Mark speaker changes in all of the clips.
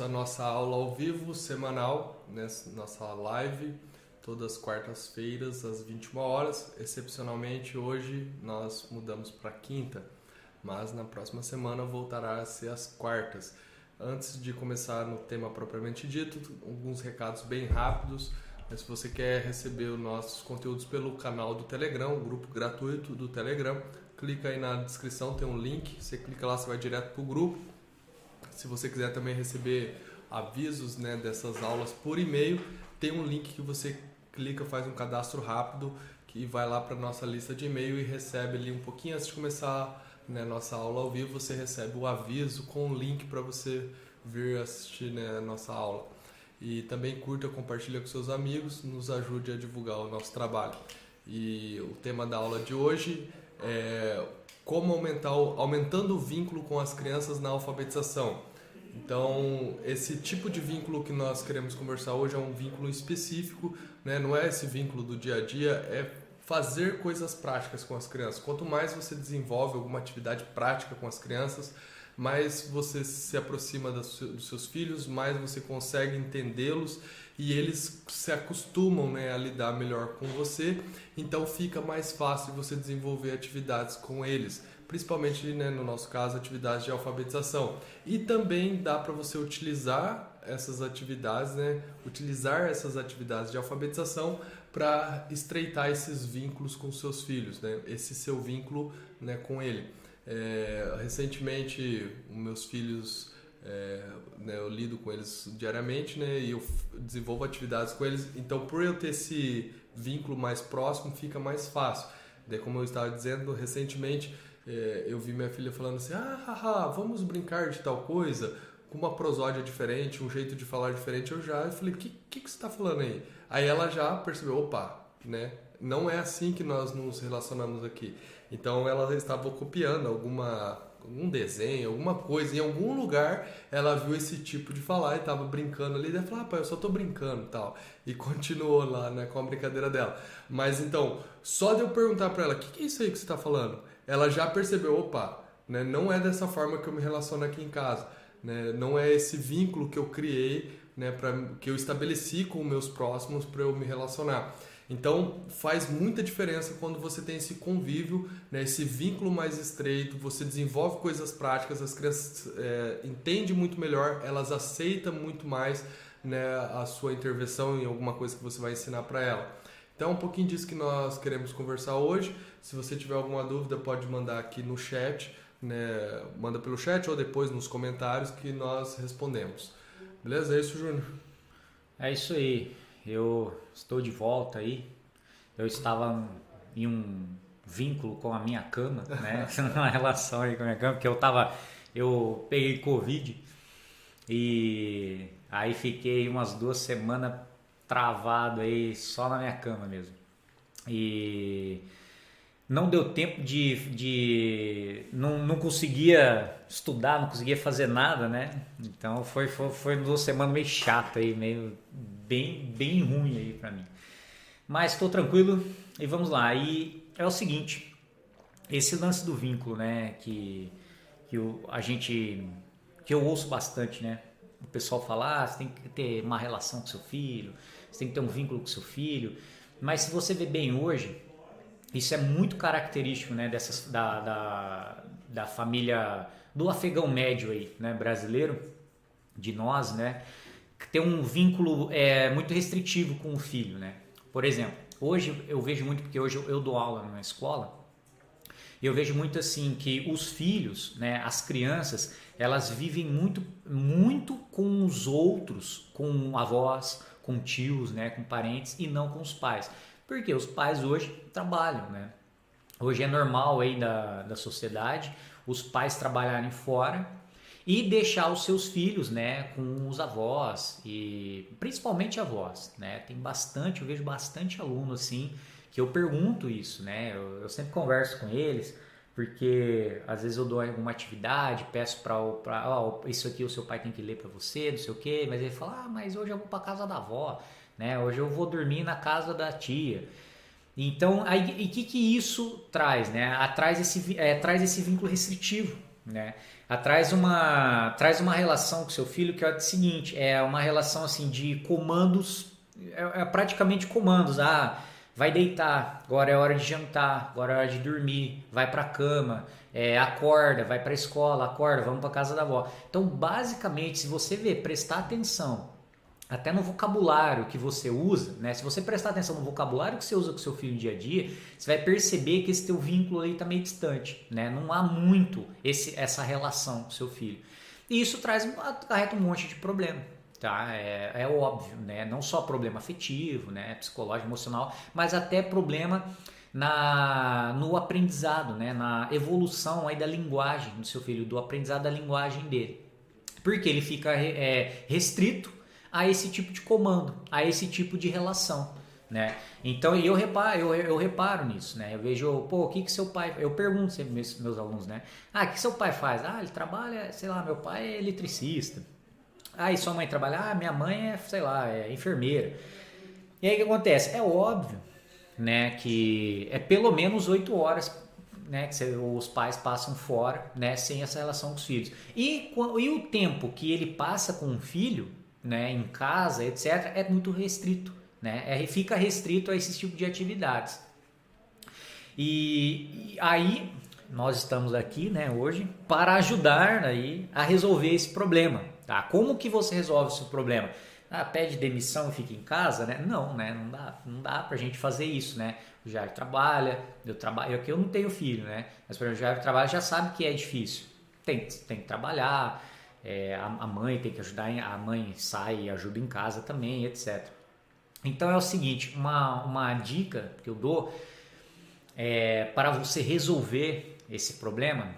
Speaker 1: à nossa aula ao vivo semanal, nessa nossa live, todas as quartas-feiras às 21 horas. Excepcionalmente hoje nós mudamos para quinta, mas na próxima semana voltará a ser às quartas. Antes de começar no tema propriamente dito, alguns recados bem rápidos. Se você quer receber os nossos conteúdos pelo canal do Telegram, o grupo gratuito do Telegram, clica aí na descrição, tem um link, você clica lá, você vai direto para o grupo. Se você quiser também receber avisos né, dessas aulas por e-mail, tem um link que você clica, faz um cadastro rápido, que vai lá para nossa lista de e-mail e recebe ali um pouquinho antes de começar né, nossa aula ao vivo, você recebe o aviso com o link para você vir assistir né, a nossa aula. E também curta, compartilha com seus amigos, nos ajude a divulgar o nosso trabalho. E o tema da aula de hoje é como aumentar, aumentando o vínculo com as crianças na alfabetização. Então, esse tipo de vínculo que nós queremos conversar hoje é um vínculo específico, né? não é esse vínculo do dia a dia, é fazer coisas práticas com as crianças. Quanto mais você desenvolve alguma atividade prática com as crianças, mais você se aproxima dos seus filhos, mais você consegue entendê-los e eles se acostumam né, a lidar melhor com você, então fica mais fácil você desenvolver atividades com eles, principalmente né, no nosso caso, atividades de alfabetização. E também dá para você utilizar essas atividades, né, utilizar essas atividades de alfabetização para estreitar esses vínculos com seus filhos, né, esse seu vínculo né, com ele. É, recentemente, meus filhos é, né, eu lido com eles diariamente, né, e eu desenvolvo atividades com eles. Então, por eu ter esse vínculo mais próximo, fica mais fácil. Daí, como eu estava dizendo recentemente, é, eu vi minha filha falando assim: ah, haha, vamos brincar de tal coisa, com uma prosódia diferente, um jeito de falar diferente. Eu já eu falei: o que, que, que você está falando aí? Aí ela já percebeu: opa, né? Não é assim que nós nos relacionamos aqui. Então ela estava copiando alguma um desenho, alguma coisa, em algum lugar ela viu esse tipo de falar e tava brincando ali, e falou, ah, pai, eu só tô brincando tal. E continuou lá, né, com a brincadeira dela. Mas então, só de eu perguntar para ela, o que, que é isso aí que você tá falando? Ela já percebeu, opa, né, não é dessa forma que eu me relaciono aqui em casa. Né, não é esse vínculo que eu criei, né, pra, que eu estabeleci com meus próximos para eu me relacionar. Então faz muita diferença quando você tem esse convívio, né, esse vínculo mais estreito, você desenvolve coisas práticas, as crianças é, entendem muito melhor, elas aceitam muito mais né, a sua intervenção em alguma coisa que você vai ensinar para ela. Então é um pouquinho disso que nós queremos conversar hoje. Se você tiver alguma dúvida, pode mandar aqui no chat, né, manda pelo chat ou depois nos comentários que nós respondemos. Beleza? É isso, Júnior?
Speaker 2: É isso aí. Eu estou de volta aí. Eu estava em um vínculo com a minha cama, né? Uma relação aí com a minha cama, porque eu tava, eu peguei covid e aí fiquei umas duas semanas travado aí só na minha cama mesmo. E não deu tempo de, de não, não conseguia estudar, não conseguia fazer nada, né? Então foi foi, foi duas semanas meio chata aí, meio bem, bem ruim aí para mim. Mas estou tranquilo e vamos lá. E é o seguinte, esse lance do vínculo, né, que, que o, a gente, que eu ouço bastante, né, o pessoal falar, ah, você tem que ter uma relação com seu filho, você tem que ter um vínculo com seu filho. Mas se você vê bem hoje, isso é muito característico, né, dessas, da, da, da família do afegão médio aí, né, brasileiro, de nós, né, ter um vínculo é, muito restritivo com o filho, né? Por exemplo, hoje eu vejo muito, porque hoje eu, dou aula na escola, eu vejo muito assim que os filhos, né, as crianças, elas vivem muito, muito com os outros, com avós, com tios, né, com parentes e não com os pais. Porque os pais hoje trabalham, né? Hoje é normal aí da, da sociedade os pais trabalharem fora e deixar os seus filhos, né, com os avós e principalmente avós, né? Tem bastante, eu vejo bastante aluno assim que eu pergunto isso, né? Eu, eu sempre converso com eles porque às vezes eu dou alguma atividade, peço para oh, isso aqui o seu pai tem que ler para você, não sei o quê, mas ele fala, ah, mas hoje eu vou para casa da avó, né? Hoje eu vou dormir na casa da tia. Então, aí, e o que, que isso traz, né? Traz esse, é, traz esse vínculo restritivo, né? Traz uma, traz uma relação com seu filho que é o seguinte, é uma relação assim de comandos, é, é praticamente comandos. Ah, vai deitar, agora é hora de jantar, agora é hora de dormir, vai para a cama, é, acorda, vai para a escola, acorda, vamos para casa da avó. Então, basicamente, se você ver, prestar atenção até no vocabulário que você usa, né? Se você prestar atenção no vocabulário que você usa com seu filho no dia a dia, você vai perceber que esse teu vínculo aí está meio distante, né? Não há muito esse, essa relação com seu filho. E isso traz acarreta um monte de problema, tá? É, é óbvio, né? Não só problema afetivo, né? Psicológico, emocional, mas até problema na no aprendizado, né? Na evolução aí da linguagem do seu filho, do aprendizado da linguagem dele, porque ele fica é, restrito a esse tipo de comando, a esse tipo de relação. Né? Então eu reparo, eu, eu reparo nisso, né? Eu vejo, pô, o que que seu pai, eu pergunto sempre meus, meus alunos, né? Ah, o que seu pai faz? Ah, ele trabalha, sei lá, meu pai é eletricista. Ah, e sua mãe trabalha? Ah, minha mãe é, sei lá, é enfermeira. E aí o que acontece? É óbvio, né, que é pelo menos oito horas né, que os pais passam fora, né, sem essa relação com os filhos. E, e o tempo que ele passa com o filho né, em casa, etc., é muito restrito. Né? É, fica restrito a esse tipo de atividades. E, e, aí nós estamos aqui né, hoje para ajudar aí a resolver esse problema. Tá? Como que você resolve esse problema? Ah, pede demissão e fica em casa, né? Não, né? Não dá, não dá pra gente fazer isso, né? O Jair trabalha, eu trabalho, eu eu não tenho filho, né? Mas exemplo, o Jair trabalha já sabe que é difícil. Tem, tem que trabalhar, é, a, a, mãe tem que ajudar, a mãe sai e ajuda em casa também, etc. Então é o seguinte, uma, uma dica que eu dou é, para você resolver esse problema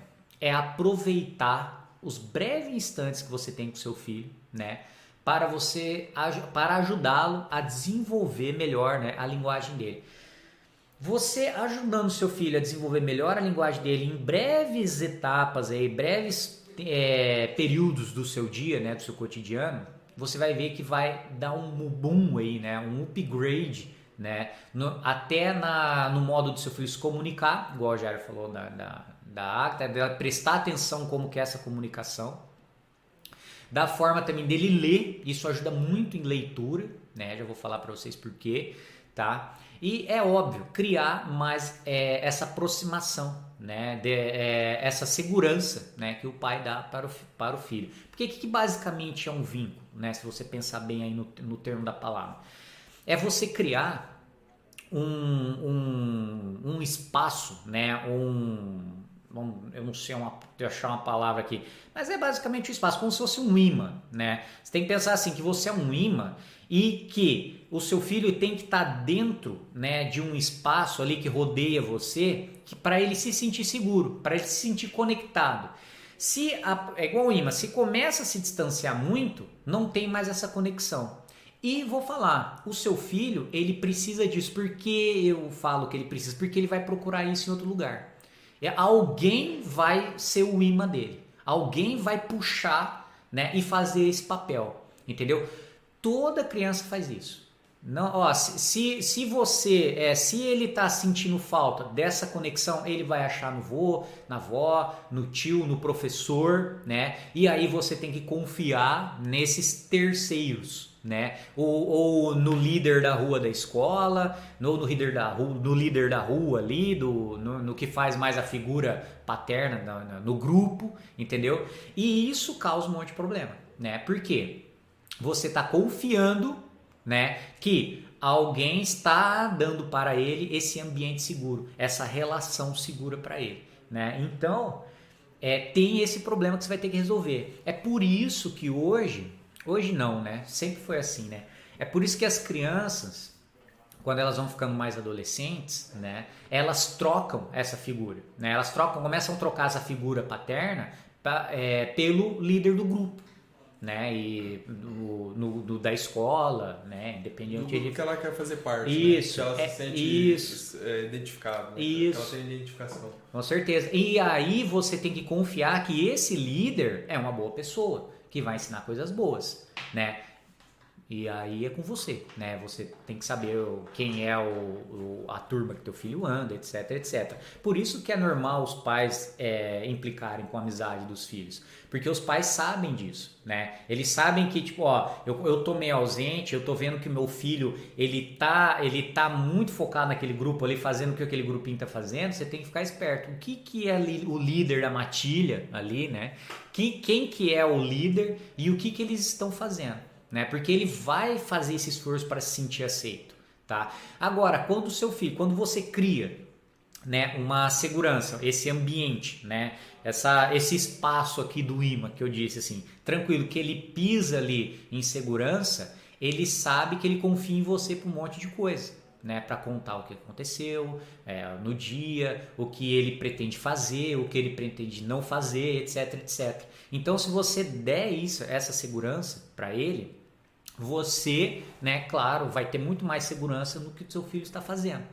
Speaker 2: é aproveitar os breves instantes que você tem com seu filho, né? Para você para ajudá-lo a desenvolver melhor né, a linguagem dele. Você ajudando seu filho a desenvolver melhor a linguagem dele em breves etapas, aí, breves é, períodos do seu dia, né, do seu cotidiano, você vai ver que vai dar um boom aí, né, um upgrade, né, no, até na, no modo do seu filho se comunicar, igual a Jair falou da, da, da acta, de prestar atenção como que é essa comunicação, da forma também dele ler, isso ajuda muito em leitura, né, já vou falar para vocês por quê, tá? E é óbvio, criar mais é, essa aproximação, né, de, é, essa segurança né, que o pai dá para o, para o filho. Porque que, que basicamente é um vínculo, né, se você pensar bem aí no, no termo da palavra? É você criar um, um, um espaço, né, um, eu não sei uma, achar uma palavra aqui, mas é basicamente o espaço, como se fosse um imã, né? Você tem que pensar assim, que você é um imã e que o seu filho tem que estar dentro né, de um espaço ali que rodeia você para ele se sentir seguro, para ele se sentir conectado. Se a, é igual o imã, se começa a se distanciar muito, não tem mais essa conexão. E vou falar, o seu filho, ele precisa disso. Por que eu falo que ele precisa? Porque ele vai procurar isso em outro lugar. É, alguém vai ser o imã dele. Alguém vai puxar né, e fazer esse papel. Entendeu? Toda criança faz isso. Não, ó, se, se você, é, se ele está sentindo falta dessa conexão, ele vai achar no vô, na avó, no tio, no professor, né? E aí você tem que confiar nesses terceiros, né? Ou, ou no líder da rua da escola, no, no líder da rua, no líder da rua ali, do, no, no que faz mais a figura paterna no, no grupo, entendeu? E isso causa um monte de problema, né? Por quê? Você está confiando, né, que alguém está dando para ele esse ambiente seguro, essa relação segura para ele, né? Então, é, tem esse problema que você vai ter que resolver. É por isso que hoje, hoje não, né? Sempre foi assim, né? É por isso que as crianças, quando elas vão ficando mais adolescentes, né? Elas trocam essa figura, né? Elas trocam, começam a trocar essa figura paterna pra, é, pelo líder do grupo né? E no, no, do, da escola, né? Independente
Speaker 1: do que ela quer fazer parte.
Speaker 2: Isso.
Speaker 1: Né? Que ela
Speaker 2: é,
Speaker 1: se sente isso. É, identificada. Né?
Speaker 2: Isso.
Speaker 1: Ela tem identificação.
Speaker 2: Com certeza. E aí você tem que confiar que esse líder é uma boa pessoa, que vai ensinar coisas boas, né? E aí é com você, né? Você tem que saber quem é o, o, a turma que teu filho anda, etc, etc. Por isso que é normal os pais é, implicarem com a amizade dos filhos. Porque os pais sabem disso, né? Eles sabem que, tipo, ó, eu, eu tô meio ausente, eu tô vendo que meu filho, ele tá, ele tá muito focado naquele grupo ali, fazendo o que aquele grupinho tá fazendo, você tem que ficar esperto. O que que é o líder da matilha ali, né? Que, quem que é o líder e o que que eles estão fazendo? Né? Porque ele vai fazer esse esforço para se sentir aceito, tá? Agora, quando o seu filho, quando você cria, né, uma segurança, esse ambiente, né, essa, esse espaço aqui do imã que eu disse assim, tranquilo, que ele pisa ali em segurança, ele sabe que ele confia em você para um monte de coisa, né, para contar o que aconteceu é, no dia, o que ele pretende fazer, o que ele pretende não fazer, etc, etc. Então, se você der isso, essa segurança para ele, você, né, claro, vai ter muito mais segurança no que o seu filho está fazendo.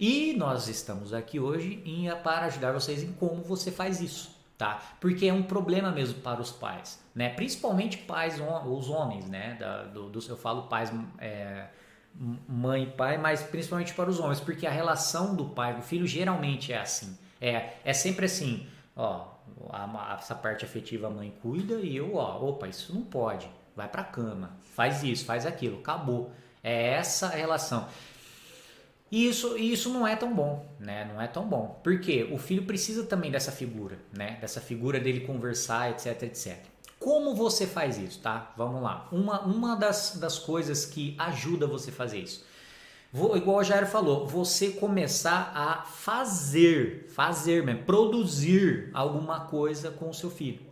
Speaker 2: E nós estamos aqui hoje em, para ajudar vocês em como você faz isso, tá? Porque é um problema mesmo para os pais, né? Principalmente pais, os homens, né? Da, do, do, eu falo pais, é, mãe e pai, mas principalmente para os homens, porque a relação do pai com o filho geralmente é assim. É, é sempre assim, ó, a, essa parte afetiva a mãe cuida e eu, ó, opa, isso não pode vai para cama, faz isso, faz aquilo, acabou. É essa a relação. E isso, isso não é tão bom, né? Não é tão bom. Porque o filho precisa também dessa figura, né? Dessa figura dele conversar, etc, etc. Como você faz isso, tá? Vamos lá. Uma, uma das, das coisas que ajuda você a fazer isso. Vou, igual o Jair falou, você começar a fazer, fazer mesmo, produzir alguma coisa com o seu filho.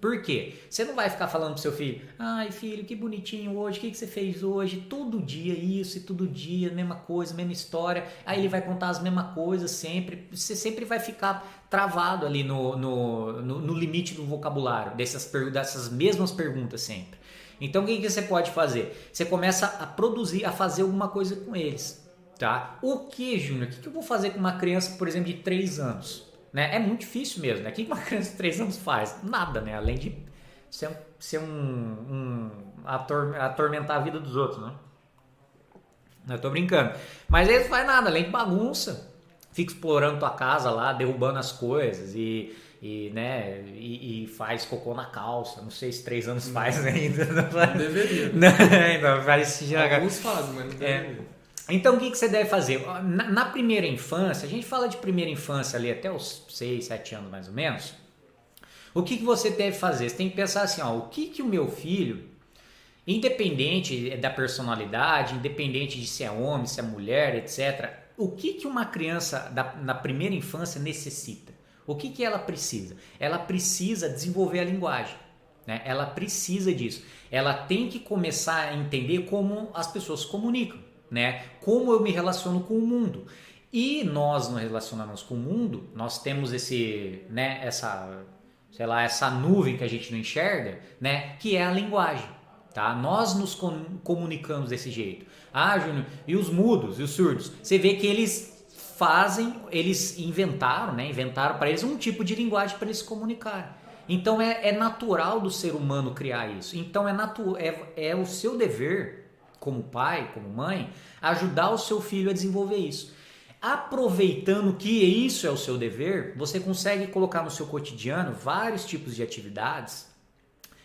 Speaker 2: Por quê? Você não vai ficar falando pro seu filho, ai filho, que bonitinho hoje, o que, que você fez hoje? Todo dia isso e todo dia, mesma coisa, mesma história. Aí ele vai contar as mesmas coisas sempre. Você sempre vai ficar travado ali no, no, no, no limite do vocabulário, dessas, dessas mesmas perguntas sempre. Então o que, que você pode fazer? Você começa a produzir, a fazer alguma coisa com eles. Tá? O que, Júnior? O que, que eu vou fazer com uma criança, por exemplo, de 3 anos? Né? É muito difícil mesmo. Né? O que uma criança de 3 anos faz? Nada, né? Além de ser, ser um, um ator, atormentar a vida dos outros, né? Eu tô brincando. Mas eles não faz nada, além de bagunça. Fica explorando tua casa lá, derrubando as coisas e, e né, e, e, faz cocô na calça. Não sei se três anos faz ainda.
Speaker 1: Não, não deveria.
Speaker 2: Não, não faz
Speaker 1: Alguns fazem, mas não é. deveria. É.
Speaker 2: Então o que, que você deve fazer? Na, na, primeira infância, a gente fala de primeira infância ali até os 6, 7 anos mais ou menos. O que, que você deve fazer? Você tem que pensar assim, ó, o que, que o meu filho, independente da personalidade, independente de se é homem, se é mulher, etc., o que, que uma criança da, na primeira infância necessita? O que, que ela precisa? Ela precisa desenvolver a linguagem. Né? Ela precisa disso. Ela tem que começar a entender como as pessoas se comunicam né? Como eu me relaciono com o mundo. E nós nos relacionamos com o mundo, nós temos esse, né, essa, sei lá, essa nuvem que a gente não enxerga, né, que é a linguagem, tá? Nós nos comunicamos desse jeito. Ah, Júnior, e os mudos e os surdos? Você vê que eles fazem, eles inventaram, né, inventaram para eles um tipo de linguagem para eles se comunicar. Então é, é natural do ser humano criar isso. Então é, natu é, é o seu dever como pai, como mãe, ajudar o seu filho a desenvolver isso. Aproveitando que isso é o seu dever, você consegue colocar no seu cotidiano vários tipos de atividades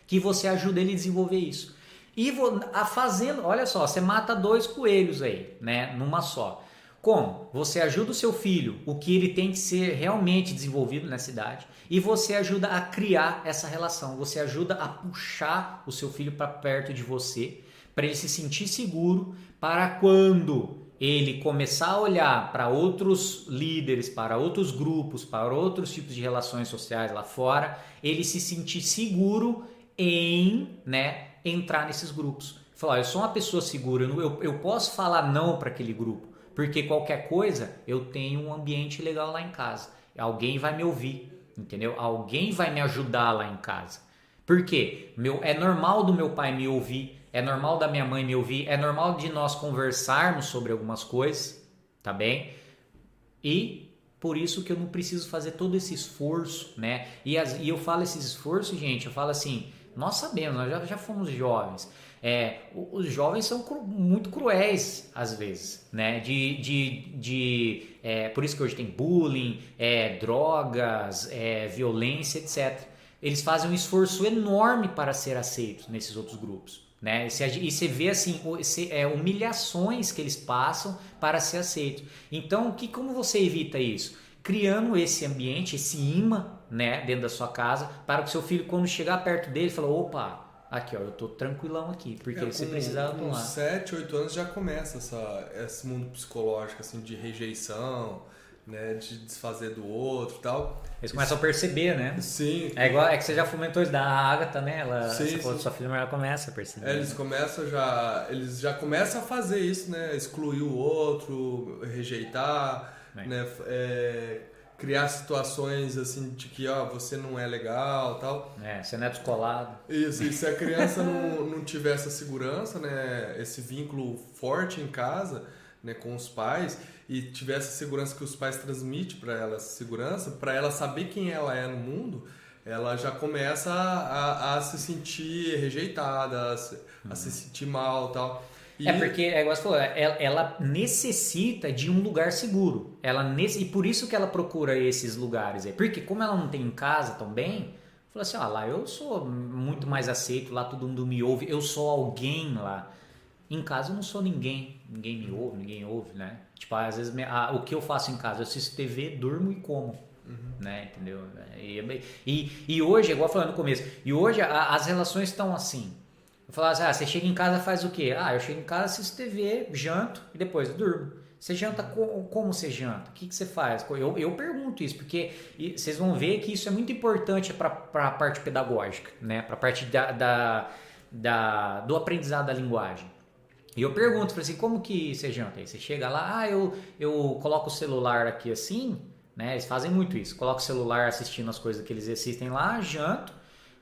Speaker 2: que você ajuda ele a desenvolver isso. E a fazendo, olha só, você mata dois coelhos aí, né, numa só. Como? Você ajuda o seu filho, o que ele tem que ser realmente desenvolvido nessa idade, e você ajuda a criar essa relação, você ajuda a puxar o seu filho para perto de você para ele se sentir seguro para quando ele começar a olhar para outros líderes, para outros grupos, para outros tipos de relações sociais lá fora, ele se sentir seguro em né, entrar nesses grupos. Falar, eu sou uma pessoa segura, eu, eu posso falar não para aquele grupo, porque qualquer coisa eu tenho um ambiente legal lá em casa. Alguém vai me ouvir, entendeu? Alguém vai me ajudar lá em casa. Por quê? Meu, é normal do meu pai me ouvir, é normal da minha mãe me ouvir, é normal de nós conversarmos sobre algumas coisas, tá bem? E por isso que eu não preciso fazer todo esse esforço, né? E, as, e eu falo esse esforço, gente, eu falo assim, Nós sabemos, nós já, já fomos jovens. É, os jovens são cru, muito cruéis às vezes, né? De, de, de é, por isso que hoje tem bullying, é, drogas, é, violência, etc. Eles fazem um esforço enorme para ser aceitos nesses outros grupos. Né? E você vê assim, é, humilhações que eles passam para ser aceitos. Então, que, como você evita isso? Criando esse ambiente, esse imã né, dentro da sua casa, para que o seu filho, quando chegar perto dele, fala: opa, aqui ó, eu tô tranquilão aqui, porque é, você precisava
Speaker 1: com tomar. Com 7, 8 anos já começa essa, esse mundo psicológico assim de rejeição, né, de desfazer do outro e tal.
Speaker 2: Eles começam a perceber, né?
Speaker 1: Sim.
Speaker 2: É igual, é que você já fomentou isso da Agatha, né? Ela, sim, você falou sua filha, mas ela começa a perceber.
Speaker 1: É, eles
Speaker 2: né?
Speaker 1: começam já, eles já começam a fazer isso, né? Excluir o outro, rejeitar, Bem. né? É, criar situações assim de que ó, você não é legal tal.
Speaker 2: É, você não é descolado.
Speaker 1: Isso, e se a criança não, não tiver essa segurança, né? Esse vínculo forte em casa, né, com os pais e tiver essa segurança que os pais transmitem para ela, essa segurança, para ela saber quem ela é no mundo, ela já começa a, a se sentir rejeitada, a se, uhum. a se sentir mal tal.
Speaker 2: E... É porque, é igual você falou, ela, ela, necessita de um lugar seguro. Ela E por isso que ela procura esses lugares aí. Porque como ela não tem em casa também, fala assim, ó, lá eu sou muito mais aceito, lá todo mundo me ouve, eu sou alguém lá. Em casa eu não sou ninguém, ninguém me ouve, ninguém ouve, né? Tipo, às vezes a, o que eu faço em casa, eu assisto TV, durmo e como. Uhum. Né, entendeu? E, e, e, hoje, igual falando no começo, e hoje a, as relações estão assim. Eu falo assim, ah, você chega em casa faz o quê? Ah, eu chego em casa, assisto TV, janto e depois durmo. Você janta como, como você janta? O que, que você faz? Eu, eu pergunto isso, porque vocês vão ver que isso é muito importante para a parte pedagógica, né? para a parte da, da, da, do aprendizado da linguagem. E eu pergunto, assim, como que você janta? Aí você chega lá, ah, eu, eu coloco o celular aqui assim, né? Eles fazem muito isso. Coloco o celular assistindo as coisas que eles assistem lá, janto.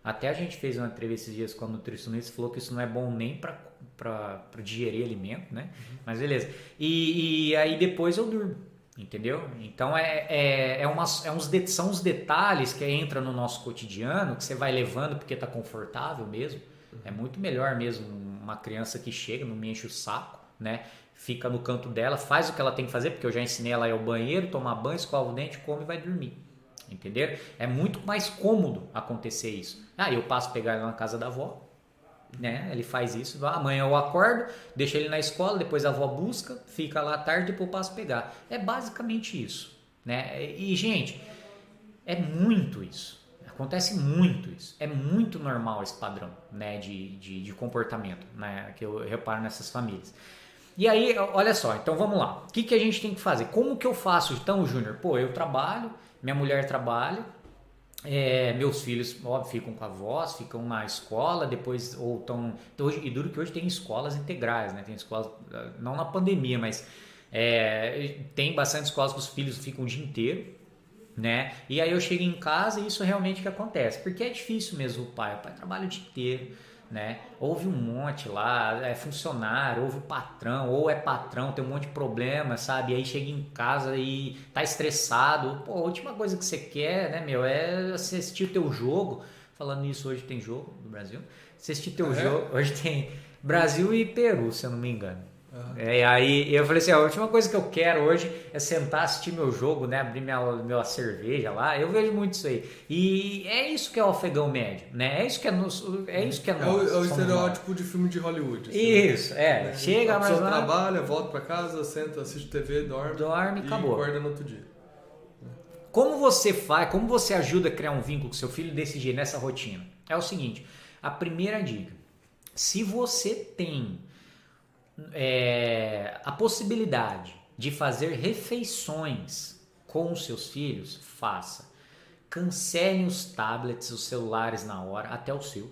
Speaker 2: Até a gente fez uma entrevista esses dias com a nutricionista falou que isso não é bom nem para digerir alimento, né? Uhum. Mas beleza. E, e, aí depois eu durmo, entendeu? Então é, é, é, umas, é uns de, são os detalhes que entra no nosso cotidiano que você vai levando porque tá confortável mesmo. Uhum. É muito melhor mesmo uma criança que chega, não me enche o saco, né? Fica no canto dela, faz o que ela tem que fazer, porque eu já ensinei ela a ir ao banheiro, tomar banho, escova o dente, come e vai dormir. Entendeu? É muito mais cômodo acontecer isso. Ah, eu passo a pegar ele na casa da avó, né? Ele faz isso. Amanhã eu acordo, deixo ele na escola, depois a avó busca, fica lá à tarde, depois eu passo pegar. É basicamente isso, né? E gente, é muito isso. Acontece muito isso. É muito normal esse padrão né, de, de, de comportamento né, que eu reparo nessas famílias. E aí, olha só, então vamos lá. O que, que a gente tem que fazer? Como que eu faço então, Júnior? Pô, eu trabalho, minha mulher trabalha, é, meus filhos, óbvio, ficam com a voz, ficam na escola, depois ou estão. E duro que hoje tem escolas integrais, né? Tem escolas, não na pandemia, mas é, tem bastante escolas que os filhos ficam o dia inteiro né? E aí eu chego em casa e isso realmente que acontece, porque é difícil mesmo o pai, o pai trabalha o dia inteiro, né? Houve um monte lá, é funcionário, houve patrão, ou é patrão, tem um monte de problema, sabe? E aí chega em casa e tá estressado. Pô, a última coisa que você quer, né, meu, é assistir o teu jogo. Falando nisso, hoje tem jogo no Brasil. Assistir teu jogo, hoje tem Brasil e Peru, se eu não me engano. Uhum. É, aí eu falei assim, a última coisa que eu quero hoje é sentar, assistir meu jogo, né? Abrir minha, minha cerveja lá. Eu vejo muito isso aí. E é isso que é o afegão médio, né? É isso que é, nos, é isso que é,
Speaker 1: é o, é o estereótipo de filme de Hollywood.
Speaker 2: Assim, isso, né? é. Né? Chega,
Speaker 1: mas lá... trabalha, volta para casa, senta, assiste TV, dorme.
Speaker 2: Dorme e acabou.
Speaker 1: acorda no outro dia.
Speaker 2: Como você faz, como você ajuda a criar um vínculo com seu filho desse jeito, nessa rotina? É o seguinte, a primeira dica, se você tem é, a possibilidade de fazer refeições com os seus filhos, faça. Cancele os tablets, os celulares na hora, até o seu.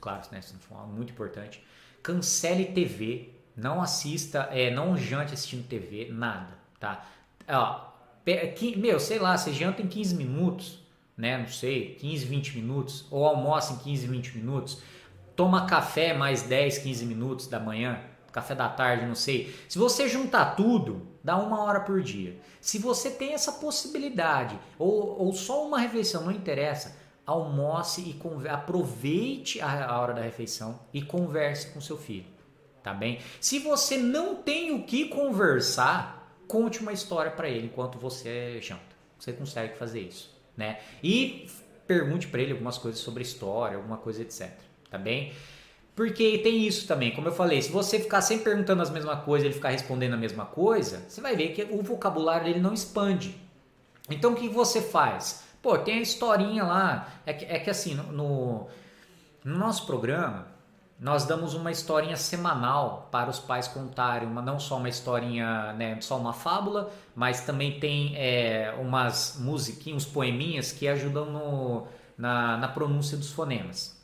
Speaker 2: Claro, né, isso é muito importante. Cancele TV, não assista, é, não jante assistindo TV, nada, tá? Ó, meu, sei lá, você janta em 15 minutos, né? Não sei, 15, 20 minutos, ou almoça em 15, 20 minutos, toma café mais 10, 15 minutos da manhã, café da tarde, não sei. Se você juntar tudo, dá uma hora por dia. Se você tem essa possibilidade, ou, ou só uma refeição, não interessa, almoce e aproveite a, a hora da refeição e converse com seu filho, tá bem? Se você não tem o que conversar, conte uma história para ele enquanto você janta. Você consegue fazer isso, né? E pergunte para ele algumas coisas sobre a história, alguma coisa etc, tá bem? Porque tem isso também, como eu falei, se você ficar sempre perguntando as mesmas coisas, ele ficar respondendo a mesma coisa, você vai ver que o vocabulário dele não expande. Então o que você faz? Pô, tem a historinha lá. É que, é que assim, no, no nosso programa, nós damos uma historinha semanal para os pais contarem, uma, não só uma historinha, né, só uma fábula, mas também tem é, umas musiquinhas, uns poeminhas que ajudam no, na, na pronúncia dos fonemas.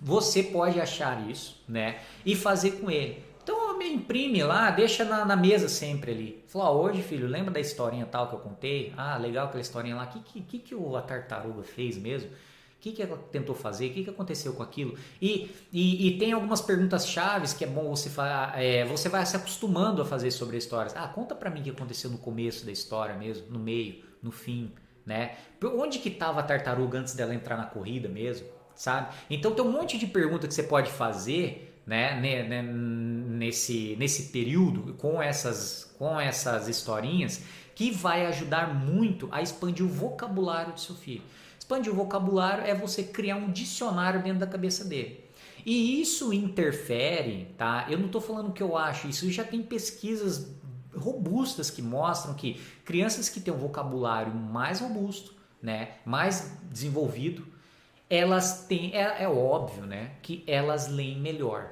Speaker 2: Você pode achar isso, né? E fazer com ele. Então me imprime lá, deixa na, na mesa sempre ali. Fala, hoje, filho, lembra da historinha tal que eu contei? Ah, legal aquela historinha lá. O que, que, que, que a tartaruga fez mesmo? O que, que ela tentou fazer? O que, que aconteceu com aquilo? E, e, e tem algumas perguntas chaves que é bom você falar. É, você vai se acostumando a fazer sobre a história. Ah, conta para mim o que aconteceu no começo da história mesmo, no meio, no fim, né? Onde que estava a tartaruga antes dela entrar na corrida mesmo? Sabe? Então tem um monte de pergunta que você pode fazer, né, nesse, nesse período com essas, com essas historinhas que vai ajudar muito a expandir o vocabulário do seu filho. Expandir o vocabulário é você criar um dicionário dentro da cabeça dele. E isso interfere, tá? Eu não estou falando que eu acho, isso já tem pesquisas robustas que mostram que crianças que têm um vocabulário mais robusto, né, mais desenvolvido, elas têm, é, é óbvio, né, que elas leem melhor.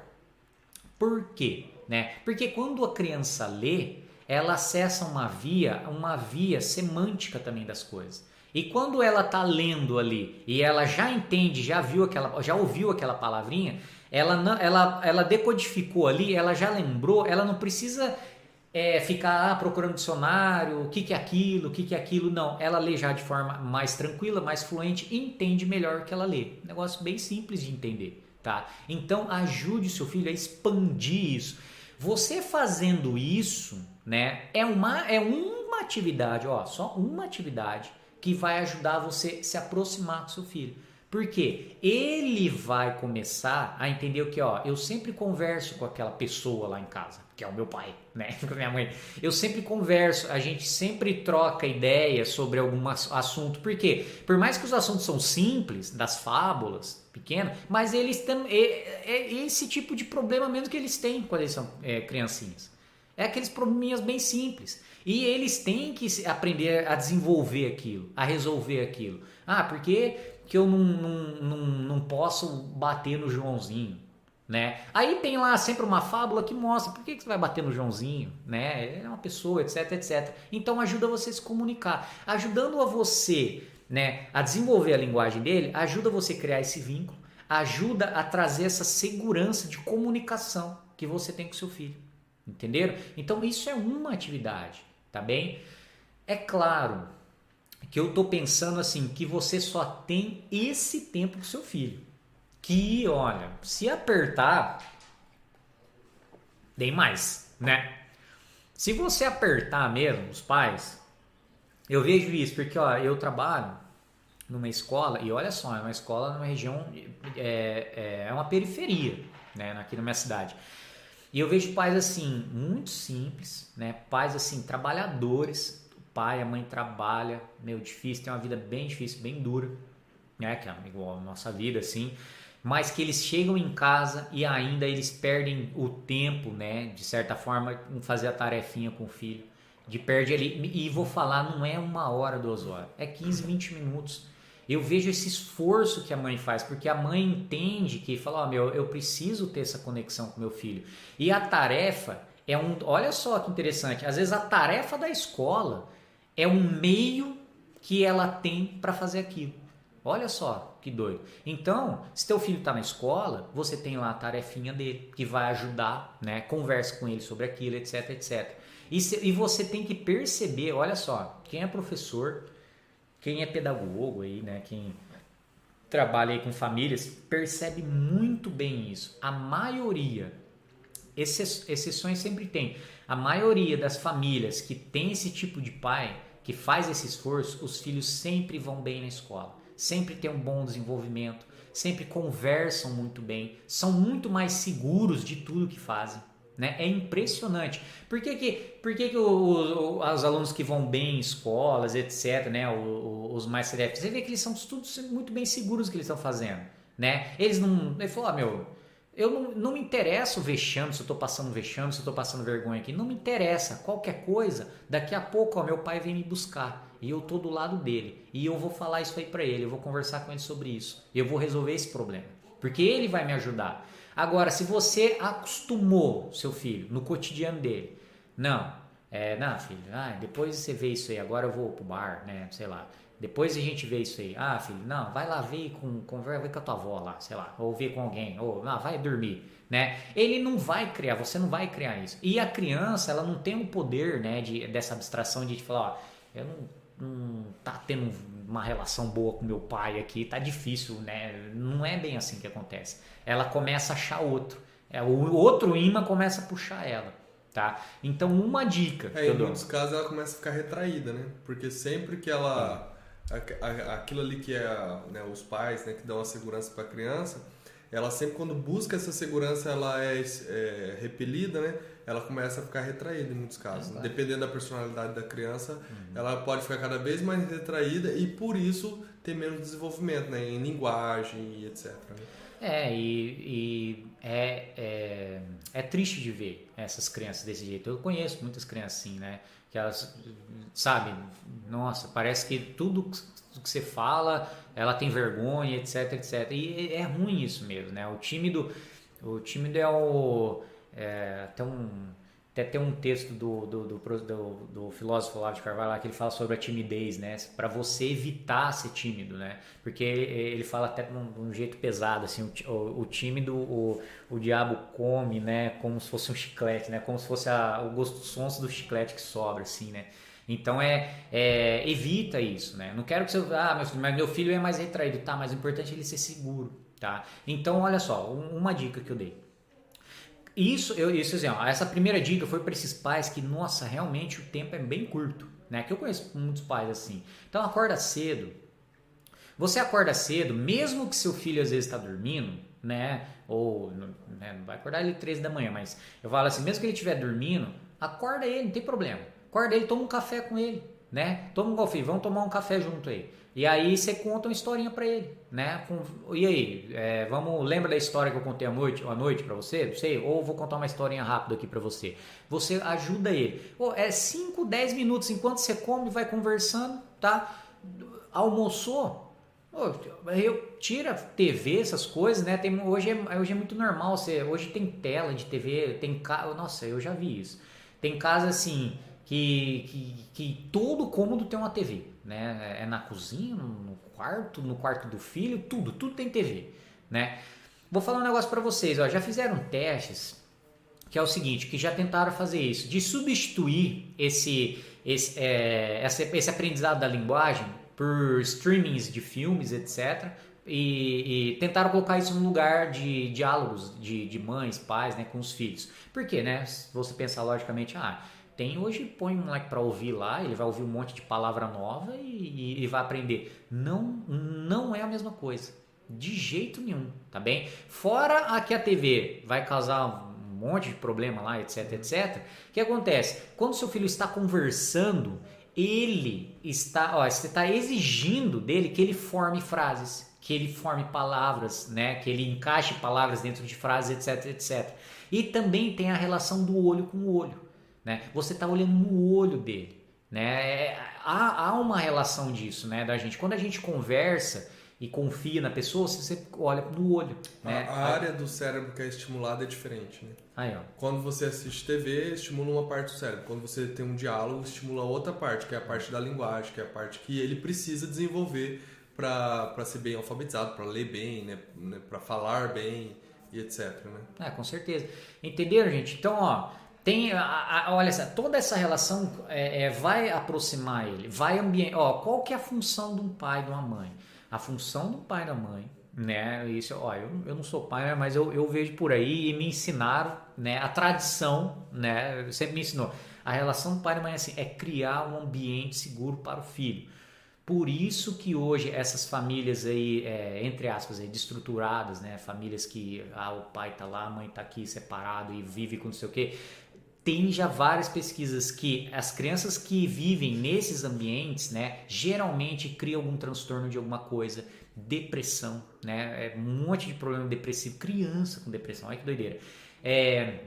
Speaker 2: Por quê? Né? Porque quando a criança lê, ela acessa uma via, uma via semântica também das coisas. E quando ela está lendo ali e ela já entende, já viu aquela, já ouviu aquela palavrinha, ela, ela, ela decodificou ali, ela já lembrou, ela não precisa é, ficar ah, procurando dicionário, o que, que é aquilo, o que, que é aquilo. Não, ela lê já de forma mais tranquila, mais fluente e entende melhor o que ela lê. Negócio bem simples de entender, tá? Então ajude o seu filho a expandir isso. Você fazendo isso, né, é uma, é uma atividade, ó, só uma atividade que vai ajudar você a se aproximar do seu filho. Porque ele vai começar a entender o que, ó, eu sempre converso com aquela pessoa lá em casa, que é o meu pai, né, com a minha mãe. Eu sempre converso, a gente sempre troca ideias sobre algum assunto. Por quê? Por mais que os assuntos são simples, das fábulas, pequenas, mas eles têm é, é esse tipo de problema mesmo que eles têm quando eles são é, criancinhas. É aqueles probleminhas bem simples. E eles têm que aprender a desenvolver aquilo, a resolver aquilo. Ah, porque que eu não, não, não, não posso bater no Joãozinho, né? Aí tem lá sempre uma fábula que mostra por que, que você vai bater no Joãozinho, né? É uma pessoa, etc, etc. Então ajuda você a se comunicar, ajudando a você, né, a desenvolver a linguagem dele, ajuda você a criar esse vínculo, ajuda a trazer essa segurança de comunicação que você tem com seu filho, entenderam? Então isso é uma atividade, tá bem? É claro, que eu tô pensando assim que você só tem esse tempo com seu filho. Que, olha, se apertar, tem mais, né? Se você apertar mesmo, os pais, eu vejo isso porque, ó, eu trabalho numa escola e olha só, é uma escola numa região é, é, é uma periferia, né, aqui na minha cidade. E eu vejo pais assim muito simples, né, pais assim trabalhadores, pai, a mãe trabalha, meio difícil, tem uma vida bem difícil, bem dura, né? Que é igual a nossa vida, assim. Mas que eles chegam em casa e ainda eles perdem o tempo, né? De certa forma, em fazer a tarefinha com o filho. De perde ali. E vou falar, não é uma hora, duas horas. É 15, 20 minutos. Eu vejo esse esforço que a mãe faz, porque a mãe entende que fala, ó, oh, meu, eu preciso ter essa conexão com meu filho. E a tarefa é um. Olha só que interessante. Às vezes a tarefa da escola é um meio que ela tem para fazer aquilo. Olha só que doido. Então, se teu filho está na escola, você tem lá a tarefinha dele que vai ajudar, né? Converse com ele sobre aquilo, etc, etc. E, se, e você tem que perceber, olha só, quem é professor, quem é pedagogo aí, né? Quem trabalha aí com famílias percebe muito bem isso. A maioria, exceções sempre tem. A maioria das famílias que tem esse tipo de pai que faz esse esforço, os filhos sempre vão bem na escola. sempre têm um bom desenvolvimento, sempre conversam muito bem, são muito mais seguros de tudo que fazem. Né? É impressionante. Por que, que, por que, que os alunos que vão bem em escolas, etc., né? Os mais CDF, você vê que eles são todos muito bem seguros que eles estão fazendo. Né? Eles não. Ele falou, ah, meu, eu não, não me interessa o vexame, se eu estou passando vexame, se eu estou passando vergonha aqui. Não me interessa. Qualquer coisa, daqui a pouco, ó, meu pai vem me buscar. E eu tô do lado dele. E eu vou falar isso aí para ele. Eu vou conversar com ele sobre isso. Eu vou resolver esse problema. Porque ele vai me ajudar. Agora, se você acostumou seu filho no cotidiano dele, não, é, não, filho, ah, depois você vê isso aí, agora eu vou pro bar, né, sei lá. Depois a gente vê isso aí. Ah, filho, não, vai lá ver com, com, ver com a tua avó lá, sei lá, ou ver com alguém, ou não, vai dormir, né? Ele não vai criar, você não vai criar isso. E a criança, ela não tem o poder, né, de, dessa abstração de falar, ó, eu não, não tá tendo uma relação boa com meu pai aqui, tá difícil, né? Não é bem assim que acontece. Ela começa a achar outro. É, o outro imã começa a puxar ela. Tá? Então, uma dica.
Speaker 1: É, em muitos casos ela começa a ficar retraída, né? Porque sempre que ela. Aquilo ali que é né, os pais né, que dão a segurança para a criança, ela sempre, quando busca essa segurança, ela é, é repelida, né? ela começa a ficar retraída em muitos casos. É Dependendo da personalidade da criança, uhum. ela pode ficar cada vez mais retraída e por isso ter menos desenvolvimento né, em linguagem e etc. Né?
Speaker 2: É, e, e é, é, é, triste de ver essas crianças desse jeito. Eu conheço muitas crianças assim, né? Que elas, sabe, nossa, parece que tudo que você fala, ela tem vergonha, etc, etc. E é ruim isso mesmo, né? O tímido, o tímido é o é, até um até tem um texto do, do, do, do, do filósofo Olavo de Carvalho lá que ele fala sobre a timidez, né? Para você evitar ser tímido, né? Porque ele, fala até de um, de um, jeito pesado, assim, o, o, o tímido, o, o diabo come, né? Como se fosse um chiclete, né? Como se fosse a, o gosto sonso do chiclete que sobra, assim, né? Então é, é, evita isso, né? Não quero que você ah, meu filho, mas meu filho é mais retraído, tá? Mas o importante é ele ser seguro, tá? Então olha só, uma dica que eu dei isso, eu, isso ó, essa primeira dica foi para esses pais que, nossa, realmente o tempo é bem curto, né? Que eu conheço muitos pais assim. Então acorda cedo. Você acorda cedo, mesmo que seu filho às vezes está dormindo, né? Ou né, não vai acordar ele três da manhã, mas eu falo assim, mesmo que ele estiver dormindo, acorda ele, não tem problema. Acorda ele, toma um café com ele, né? Toma um golfinho, vamos tomar um café junto aí. E aí você conta uma historinha para ele, né? Com, e aí, é, vamos, lembra da história que eu contei à noite, à noite para você? Não sei, ou vou contar uma historinha rápida aqui para você. Você ajuda ele. É 5, 10 minutos enquanto você come, vai conversando, tá? Almoçou? Eu tira TV, essas coisas, né? Tem, hoje, é, hoje é muito normal, você, hoje tem tela de TV, tem nossa, eu já vi isso. Tem casa assim que, que, que todo cômodo tem uma TV né? É na cozinha, no quarto, no quarto do filho, tudo, tudo tem TV, né? Vou falar um negócio para vocês, ó, já fizeram testes que é o seguinte, que já tentaram fazer isso, de substituir esse esse, é, esse, aprendizado da linguagem por streamings de filmes, etc. E, e, tentaram colocar isso no lugar de diálogos de, de mães, pais, né, com os filhos. Por quê, né? Você pensar logicamente, ah, tem hoje, põe um moleque para ouvir lá, ele vai ouvir um monte de palavra nova e, e, vai aprender. Não, não é a mesma coisa. De jeito nenhum, tá bem? Fora aqui a TV vai causar um monte de problema lá, etc, etc. O que acontece? Quando seu filho está conversando, ele está, ó, você está exigindo dele que ele forme frases, que ele forme palavras, né? Que ele encaixe palavras dentro de frases, etc, etc. E também tem a relação do olho com o olho. Né? Você está olhando no olho dele. Né? É, há, há uma relação disso né, da gente. Quando a gente conversa e confia na pessoa, você olha no olho. Né?
Speaker 1: A, a área do cérebro que é estimulada é diferente. Né?
Speaker 2: Aí, ó.
Speaker 1: Quando você assiste TV, estimula uma parte do cérebro. Quando você tem um diálogo, estimula outra parte, que é a parte da linguagem, que é a parte que ele precisa desenvolver para ser bem alfabetizado, para ler bem, né? né para falar bem e etc. Né?
Speaker 2: É, com certeza. Entenderam, gente? Então, ó tem, a, a, olha, toda essa relação é, é, vai aproximar ele, vai ambiente. Ó, qual que é a função de um pai de uma mãe? A função do pai e da mãe, né? Isso, ó, eu, eu não sou pai, né, mas eu, eu vejo por aí e me ensinaram, né? A tradição, né? Sempre me ensinou. A relação do pai e da mãe é assim, é criar um ambiente seguro para o filho. Por isso que hoje essas famílias aí, é, entre aspas, aí, destruturadas, né? Famílias que ah, o pai tá lá, a mãe tá aqui separado e vive com não sei o quê. Tem já várias pesquisas que as crianças que vivem nesses ambientes, né, geralmente criam algum transtorno de alguma coisa, depressão, né? É um monte de problema depressivo, criança com depressão, olha que doideira. É,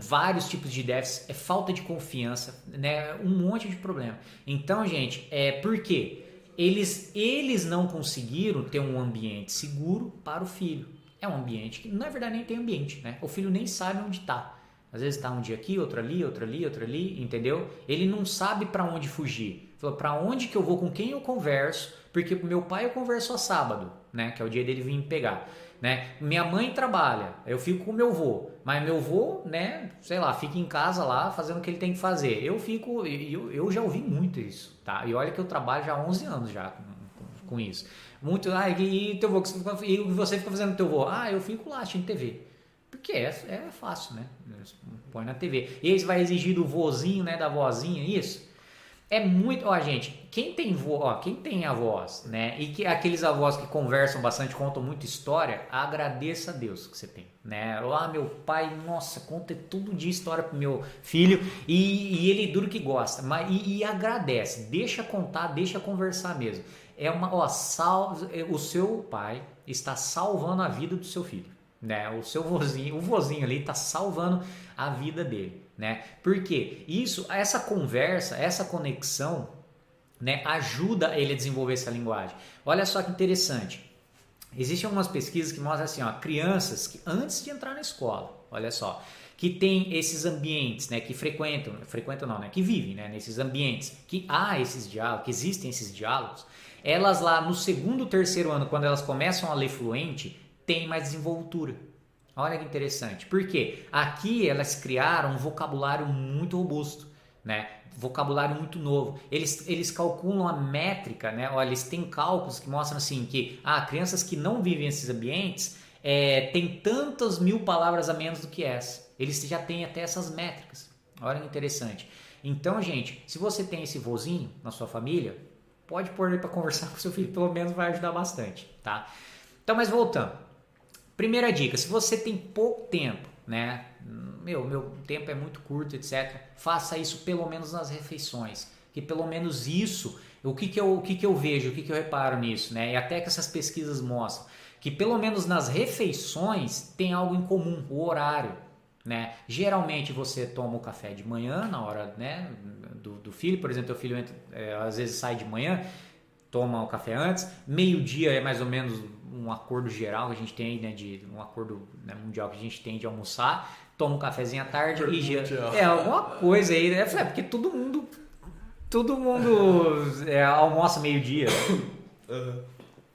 Speaker 2: vários tipos de déficit, é falta de confiança, né? Um monte de problema. Então, gente, é por quê? Eles, eles não conseguiram ter um ambiente seguro para o filho. É um ambiente que, na verdade, nem tem ambiente, né? O filho nem sabe onde está. Às vezes está um dia aqui, outro ali, outro ali, outro ali, entendeu? Ele não sabe para onde fugir. Falou, para onde que eu vou, com quem eu converso, porque meu pai eu converso só sábado, né? Que é o dia dele vir me pegar. Né? Minha mãe trabalha, eu fico com meu avô, mas meu avô, né, sei lá, fica em casa lá fazendo o que ele tem que fazer. Eu fico, eu, eu já ouvi muito isso, tá? E olha que eu trabalho já há 11 anos já com, com isso. Muito, ah, e, teu avô, e você fica fazendo teu avô? Ah, eu fico lá assistindo TV. Porque é, é fácil, né? Põe na TV. E você vai exigir do vozinho, né, da vozinha, isso? É muito, ó, gente, quem tem vo, ó, quem tem avós, né, e que aqueles avós que conversam bastante, contam muita história, agradeça a Deus que você tem, né? Lá meu pai, nossa, conta todo dia história pro meu filho e, e ele duro que gosta, mas e, e, agradece, deixa contar, deixa conversar mesmo. É uma, ó, sal, o seu pai está salvando a vida do seu filho, né? O seu vozinho, o vozinho ali está salvando a vida dele né? Porque isso, essa conversa, essa conexão, né, ajuda ele a desenvolver essa linguagem. Olha só que interessante. Existem algumas pesquisas que mostram assim, ó, crianças que antes de entrar na escola, olha só, que tem esses ambientes, né, que frequentam, frequentam não, né, que vivem, né, nesses ambientes, que há esses diálogos, que existem esses diálogos, elas lá no segundo, terceiro ano, quando elas começam a ler fluente, têm mais desenvoltura. Olha que interessante. Porque aqui elas criaram um vocabulário muito robusto, né? Vocabulário muito novo. Eles, eles calculam a métrica, né? Olha, eles têm cálculos que mostram assim que ah, crianças que não vivem nesses ambientes é, têm tantas mil palavras a menos do que essa. Eles já têm até essas métricas. Olha que interessante. Então, gente, se você tem esse vozinho na sua família, pode pôr ele para conversar com seu filho, pelo menos vai ajudar bastante, tá? Então, mas voltando. Primeira dica, se você tem pouco tempo, né? Meu, meu tempo é muito curto, etc. Faça isso pelo menos nas refeições. Que pelo menos isso, o que, que, eu, o que, que eu vejo, o que, que eu reparo nisso, né? E até que essas pesquisas mostram que pelo menos nas refeições tem algo em comum, o horário. Né? Geralmente você toma o café de manhã, na hora né, do, do filho, por exemplo, o filho entra, é, às vezes sai de manhã, toma o café antes, meio-dia é mais ou menos um acordo geral que a gente tem, né, de um acordo né, mundial que a gente tem de almoçar, toma um cafezinho à tarde e já, é alguma coisa aí, né? É porque todo mundo todo mundo é, almoça meio-dia.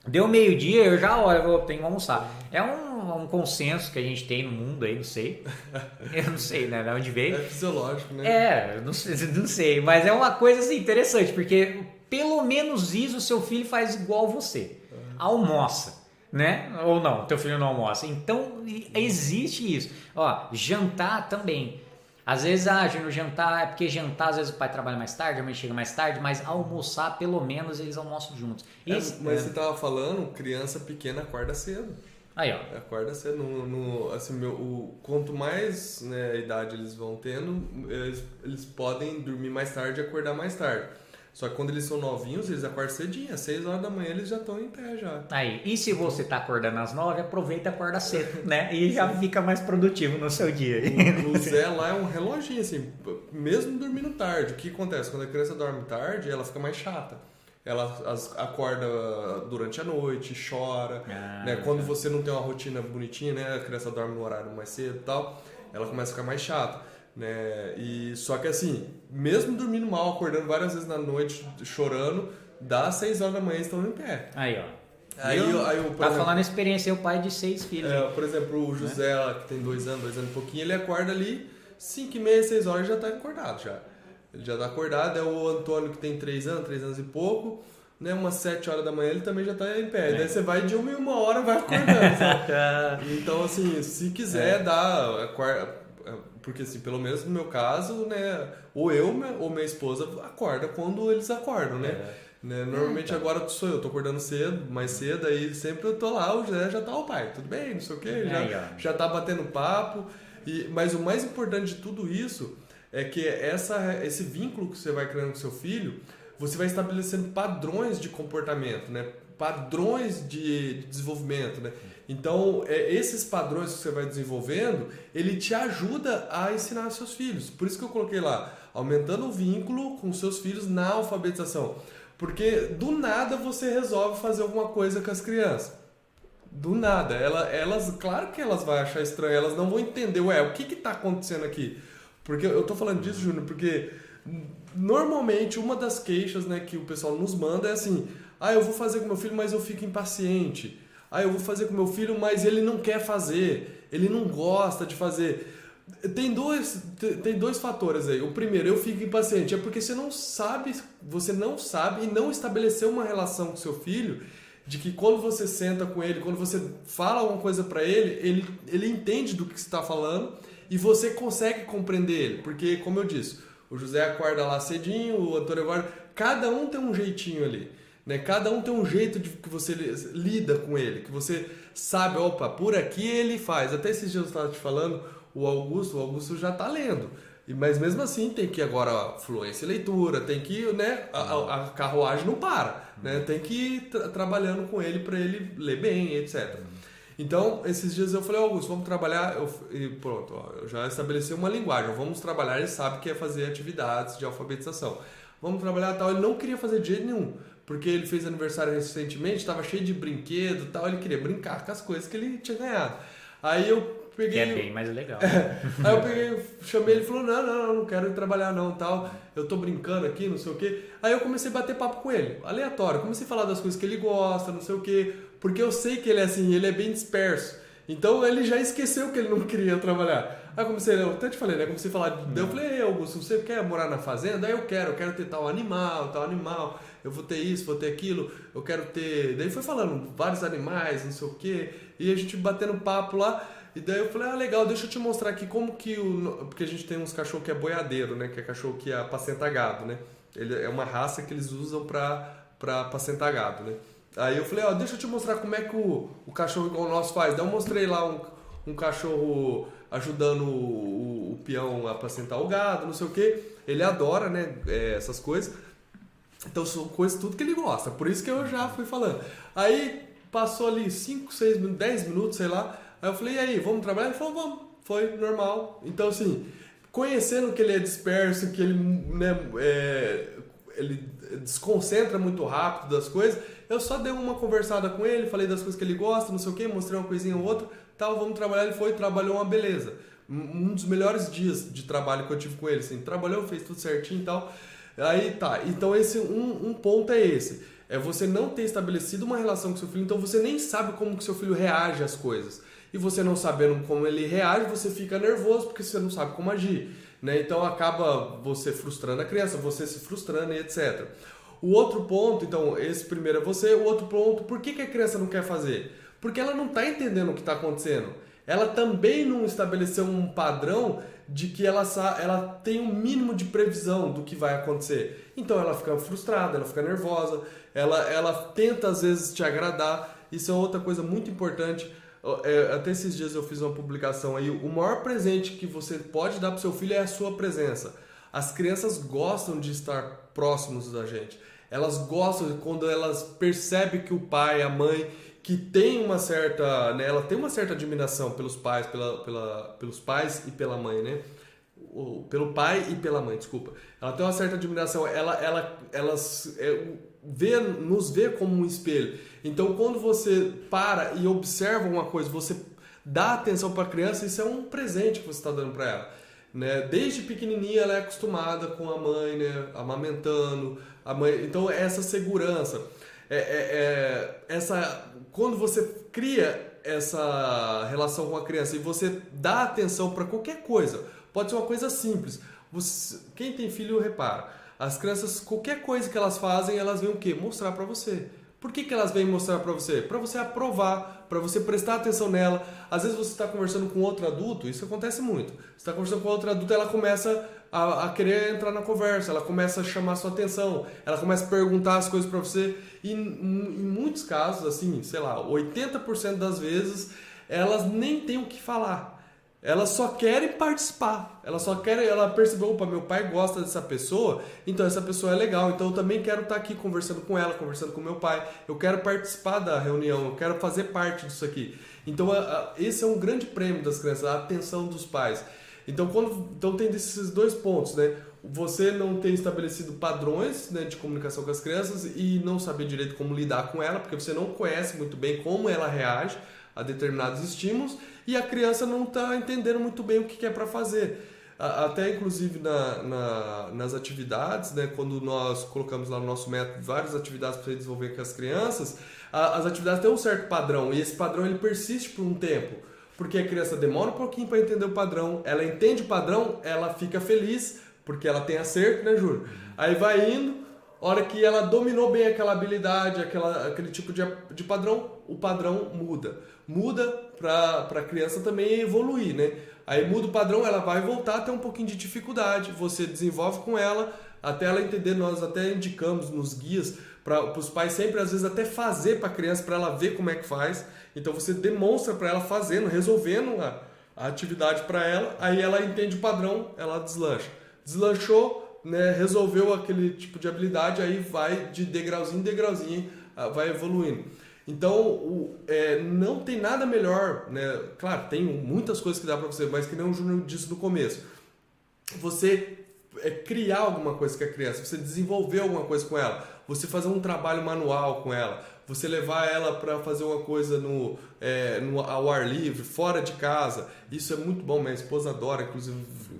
Speaker 2: Deu meio-dia, eu já olho, eu tenho que almoçar. É um, um, consenso que a gente tem no mundo aí, não sei. Eu não sei, né? De onde veio.
Speaker 1: É fisiológico, né?
Speaker 2: É, não sei, não sei. Mas é uma coisa assim, interessante, porque pelo menos isso o seu filho faz igual você. Almoça né? Ou não, teu filho não almoça. Então existe isso. Ó, jantar também. Às vezes, ah, no jantar é porque jantar, às vezes o pai trabalha mais tarde, a mãe chega mais tarde, mas almoçar, pelo menos, eles almoçam juntos.
Speaker 1: É, mas é... você tava falando, criança pequena acorda cedo.
Speaker 2: Aí, ó.
Speaker 1: Acorda cedo. No, no, assim, meu, o, quanto mais né, idade eles vão tendo, eles, eles podem dormir mais tarde e acordar mais tarde. Só que quando eles são novinhos, eles acordam cedinho, às 6 horas da manhã eles já estão em pé já.
Speaker 2: Aí, e se você tá acordando às 9, aproveita e acorda cedo, né? E já fica mais produtivo no seu dia.
Speaker 1: O, o Zé lá é um reloginho, assim, mesmo dormindo tarde. O que acontece? Quando a criança dorme tarde, ela fica mais chata. Ela as, acorda durante a noite, chora. Ah, né? Quando você não tem uma rotina bonitinha, né? A criança dorme no horário mais cedo e tal, ela começa a ficar mais chata. Né? E só que assim, mesmo dormindo mal, acordando várias vezes na noite, chorando, dá 6 horas da manhã estão em pé.
Speaker 2: Aí, ó. Aí, eu, aí eu, tá exemplo, falando experiência, o pai de seis filhos.
Speaker 1: É, por exemplo, o né? José, né? que tem dois anos, dois anos e pouquinho, ele acorda ali 5 e meia, 6 horas já tá acordado já. Ele já tá acordado, é o Antônio que tem 3 anos, 3 anos e pouco, né, umas 7 horas da manhã ele também já tá em pé. É. Daí você vai de uma em uma hora vai acordando. então, assim, se quiser, é. dá. Porque, assim, pelo menos no meu caso, né? Ou eu ou minha esposa acorda quando eles acordam, né? É. Né? Normalmente é, então. agora sou eu, tô acordando cedo, mais cedo, aí sempre eu tô lá, o José já tá o pai, tudo bem, não sei o quê, já, já tá batendo papo. E, mas o mais importante de tudo isso é que essa, esse vínculo que você vai criando com seu filho, você vai estabelecendo padrões de comportamento, né? padrões de, desenvolvimento. Né? Então, é, esses padrões que você vai desenvolvendo, ele te ajuda a ensinar seus filhos. Por isso que eu coloquei lá, aumentando o vínculo com seus filhos na alfabetização. Porque do nada você resolve fazer alguma coisa com as crianças. Do nada. Ela, elas, claro que elas vão achar estranho, elas não vão entender, ué, o que está acontecendo aqui? Porque eu estou falando disso, Júnior, porque normalmente uma das queixas né, que o pessoal nos manda é assim: ah, eu vou fazer com meu filho, mas eu fico impaciente. Ah, eu vou fazer com meu filho, mas ele não quer fazer, ele não gosta de fazer. Tem dois, tem dois fatores aí. O primeiro, eu fico impaciente, é porque você não sabe, você não sabe e não estabeleceu uma relação com seu filho de que quando você senta com ele, quando você fala alguma coisa para ele, ele, ele entende do que você está falando e você consegue compreender ele. Porque, como eu disse, o José acorda lá cedinho, o Antônio acorda, cada um tem um jeitinho ali. Né? Cada um tem um jeito de que você lida com ele, que você sabe, opa, por aqui ele faz. Até esses dias eu estava te falando, o Augusto, o Augusto já está lendo. Mas mesmo assim tem que agora fluência e leitura, tem que, né, a, a carruagem não para, né? Tem que ir tra trabalhando com ele para ele ler bem, etc. Então, esses dias eu falei, Augusto, vamos trabalhar, eu, e pronto, ó, eu já estabeleci uma linguagem, vamos trabalhar, ele sabe que é fazer atividades de alfabetização. Vamos trabalhar tal, ele não queria fazer de jeito nenhum, porque ele fez aniversário recentemente, estava cheio de brinquedo tal, ele queria brincar com as coisas que ele tinha ganhado. Aí eu peguei. Que
Speaker 2: é bem mais legal.
Speaker 1: É. Aí eu peguei, chamei ele e falou: não, não, não, não quero trabalhar não, tal. Eu tô brincando aqui, não sei o quê. Aí eu comecei a bater papo com ele, aleatório. Comecei a falar das coisas que ele gosta, não sei o quê. Porque eu sei que ele é assim, ele é bem disperso. Então ele já esqueceu que ele não queria trabalhar. Aí comecei, eu até te falei, né? Comecei a falar. Eu falei, Ei, Augusto, você quer morar na fazenda? Aí eu quero, eu quero ter tal animal, tal animal. Eu vou ter isso, vou ter aquilo, eu quero ter. Daí foi falando vários animais, não sei o quê. E a gente batendo papo lá. E daí eu falei, ah, legal, deixa eu te mostrar aqui como que o. Porque a gente tem uns cachorros que é boiadeiro, né? Que é cachorro que apacenta gado, né? Ele é uma raça que eles usam pra, pra apacentar gado, né? Aí eu falei, ó, deixa eu te mostrar como é que o, o cachorro igual o nosso faz. Daí eu mostrei lá um, um cachorro ajudando o, o, o peão a apacentar o gado, não sei o que. Ele adora, né, é, essas coisas. Então são coisas tudo que ele gosta. Por isso que eu já fui falando. Aí passou ali 5, 6 minutos, 10 minutos, sei lá. Aí eu falei, e aí, vamos trabalhar? Ele falou, vamos. Foi normal. Então, assim, conhecendo que ele é disperso, que ele, né, é, ele desconcentra muito rápido das coisas, eu só dei uma conversada com ele, falei das coisas que ele gosta, não sei o que, mostrei uma coisinha ou outra, tal, vamos trabalhar. Ele foi, trabalhou uma beleza. Um dos melhores dias de trabalho que eu tive com ele, assim, trabalhou, fez tudo certinho e tal. Aí tá, então esse um, um ponto é esse. É você não ter estabelecido uma relação com seu filho, então você nem sabe como que seu filho reage às coisas. E você não sabendo como ele reage, você fica nervoso porque você não sabe como agir. Né? Então acaba você frustrando a criança, você se frustrando e etc. O outro ponto, então, esse primeiro é você, o outro ponto, por que, que a criança não quer fazer? Porque ela não está entendendo o que está acontecendo. Ela também não estabeleceu um padrão de que ela, ela tem um mínimo de previsão do que vai acontecer. Então ela fica frustrada, ela fica nervosa, ela, ela tenta às vezes te agradar. Isso é outra coisa muito importante. É, até esses dias eu fiz uma publicação aí. O maior presente que você pode dar para seu filho é a sua presença. As crianças gostam de estar próximos da gente. Elas gostam quando elas percebem que o pai, a mãe, que tem uma certa, né, ela tem uma certa admiração pelos pais, pela, pela, pelos pais e pela mãe, né? Pelo pai e pela mãe, desculpa. Ela tem uma certa admiração, ela, ela, elas é, vê, nos vê como um espelho. Então, quando você para e observa uma coisa, você dá atenção para a criança, isso é um presente que você está dando para ela. Né? Desde pequenininha ela é acostumada com a mãe, né? amamentando, a mãe. Então essa segurança, é, é, é, essa quando você cria essa relação com a criança e você dá atenção para qualquer coisa, pode ser uma coisa simples. Você, quem tem filho repara, as crianças qualquer coisa que elas fazem, elas vêm o quê? Mostrar para você. Por que, que elas vêm mostrar para você? Para você aprovar, para você prestar atenção nela. Às vezes você está conversando com outro adulto, isso acontece muito. Você está conversando com outro adulto, ela começa a, a, querer entrar na conversa, ela começa a chamar sua atenção, ela começa a perguntar as coisas para você. E em, muitos casos, assim, sei lá, 80% das vezes, elas nem têm o que falar. Elas só querem participar. Elas só querem, ela percebeu, opa, meu pai gosta dessa pessoa, então essa pessoa é legal. Então eu também quero estar aqui conversando com ela, conversando com meu pai. Eu quero participar da reunião, eu quero fazer parte disso aqui. Então esse é um grande prêmio das crianças, a atenção dos pais. Então, quando, então tem esses dois pontos, né? Você não tem estabelecido padrões né, de comunicação com as crianças e não saber direito como lidar com ela, porque você não conhece muito bem como ela reage a determinados estímulos e a criança não está entendendo muito bem o que é para fazer. Até inclusive na, na, nas atividades, né, quando nós colocamos lá no nosso método várias atividades para desenvolver com as crianças, a, as atividades têm um certo padrão e esse padrão ele persiste por um tempo. Porque a criança demora um pouquinho para entender o padrão, ela entende o padrão, ela fica feliz, porque ela tem acerto, né, Júlio? Aí vai indo, hora que ela dominou bem aquela habilidade, aquela, aquele tipo de, de padrão, o padrão muda. Muda para a criança também evoluir, né? Aí muda o padrão, ela vai voltar a ter um pouquinho de dificuldade, você desenvolve com ela, até ela entender, nós até indicamos nos guias para os pais sempre às vezes até fazer para a criança para ela ver como é que faz. Então você demonstra para ela fazendo, resolvendo a, a atividade para ela, aí ela entende o padrão, ela deslancha. Deslanchou, né, resolveu aquele tipo de habilidade, aí vai de degrauzinho em degrauzinho, vai evoluindo. Então, o, é, não tem nada melhor, né? Claro, tem muitas coisas que dá para você, mas que nem o Júnior disse no começo. Você é, criar alguma coisa com a criança, você desenvolver alguma coisa com ela, você fazer um trabalho manual com ela, você levar ela para fazer uma coisa no, é, no, ao ar livre, fora de casa. Isso é muito bom, minha esposa adora, inclusive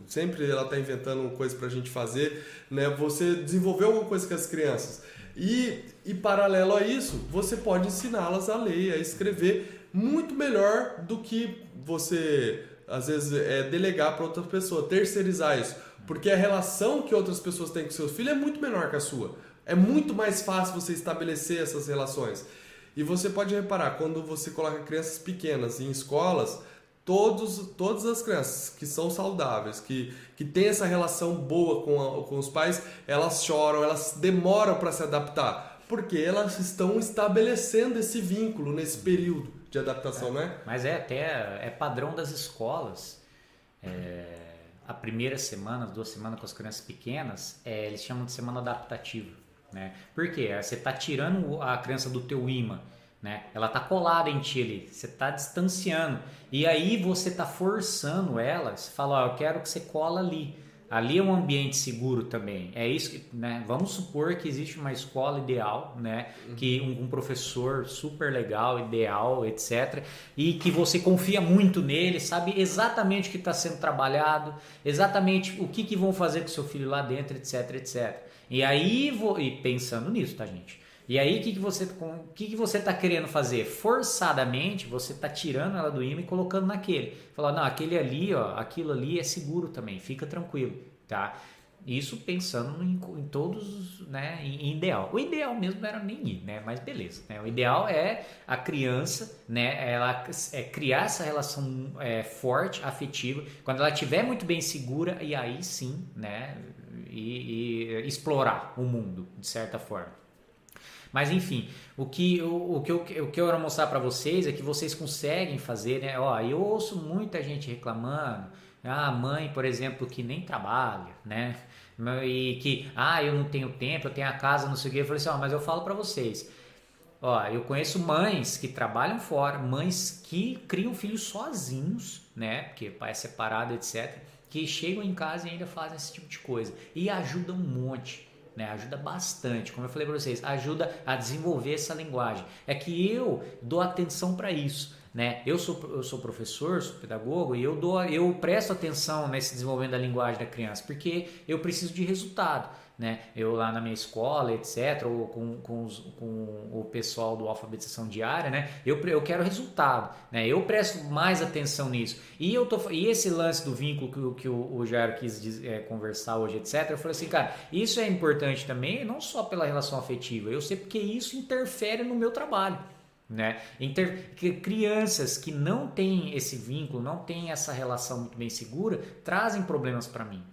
Speaker 1: sempre ela está inventando coisa para a gente fazer. Né? Você desenvolver alguma coisa com as crianças. E, e paralelo a isso, você pode ensiná-las a ler, a escrever muito melhor do que você às vezes é delegar para outra pessoa, terceirizar isso. Porque a relação que outras pessoas têm com seus filhos é muito menor que a sua. É muito mais fácil você estabelecer essas relações. E você pode reparar, quando você coloca crianças pequenas em escolas, todos, todas as crianças que são saudáveis, que, que têm essa relação boa com, a, com os pais, elas choram, elas demoram para se adaptar, porque elas estão estabelecendo esse vínculo nesse período de adaptação,
Speaker 2: é,
Speaker 1: né?
Speaker 2: Mas é até é padrão das escolas. É, a primeira semana, as duas semanas com as crianças pequenas, é, eles chamam de semana adaptativa. Né? Por quê? Você está tirando a criança do teu imã, né? Ela está colada em ti ali, você está distanciando. E aí você está forçando ela, você fala, eu quero que você cola ali. Ali é um ambiente seguro também. É isso que, né? Vamos supor que existe uma escola ideal, né? Uhum. Que um, um, professor super legal, ideal, etc. E que você confia muito nele, sabe exatamente o que está sendo trabalhado, exatamente o que, que vão fazer com seu filho lá dentro, etc, etc. E aí, vou, e pensando nisso, tá, gente? E aí, o que, que você que, que você está querendo fazer? Forçadamente, você está tirando ela do imã e colocando naquele. Falar, não, aquele ali, ó, aquilo ali é seguro também, fica tranquilo, tá? Isso pensando em, em todos, né, em, em, ideal. O ideal mesmo era nem ir, né, mas beleza. Né? O ideal é a criança, né, ela é criar essa relação é, forte, afetiva. Quando ela estiver muito bem segura, e aí sim, né, e, e explorar o mundo, de certa forma. Mas enfim, o que, o, o, que, eu, o que eu quero mostrar para vocês é que vocês conseguem fazer, né? Ó, eu ouço muita gente reclamando, a ah, mãe, por exemplo, que nem trabalha, né? E que, ah, eu não tenho tempo, eu tenho a casa, não sei o quê. Eu falei assim, ó, mas eu falo para vocês, ó, eu conheço mães que trabalham fora, mães que criam filhos sozinhos, né? Porque pai é separado, etc que chegam em casa e ainda fazem esse tipo de coisa e ajuda um monte. Né, ajuda bastante, como eu falei para vocês, ajuda a desenvolver essa linguagem. É que eu dou atenção para isso. Né? Eu, sou, eu sou professor, sou pedagogo e eu, dou, eu presto atenção nesse desenvolvimento da linguagem da criança, porque eu preciso de resultado né? Eu lá na minha escola, etc., ou com, com, os, com o pessoal do alfabetização diária, né? Eu, eu quero resultado, né? Eu presto mais atenção nisso. E, eu tô, e esse lance do vínculo que, que o, o Jairo quis é, conversar hoje, etc., eu falei assim, cara, isso é importante também, não só pela relação afetiva, eu sei porque isso interfere no meu trabalho. Né? Inter... Crianças que não têm esse vínculo, não têm essa relação muito bem segura, trazem problemas para mim.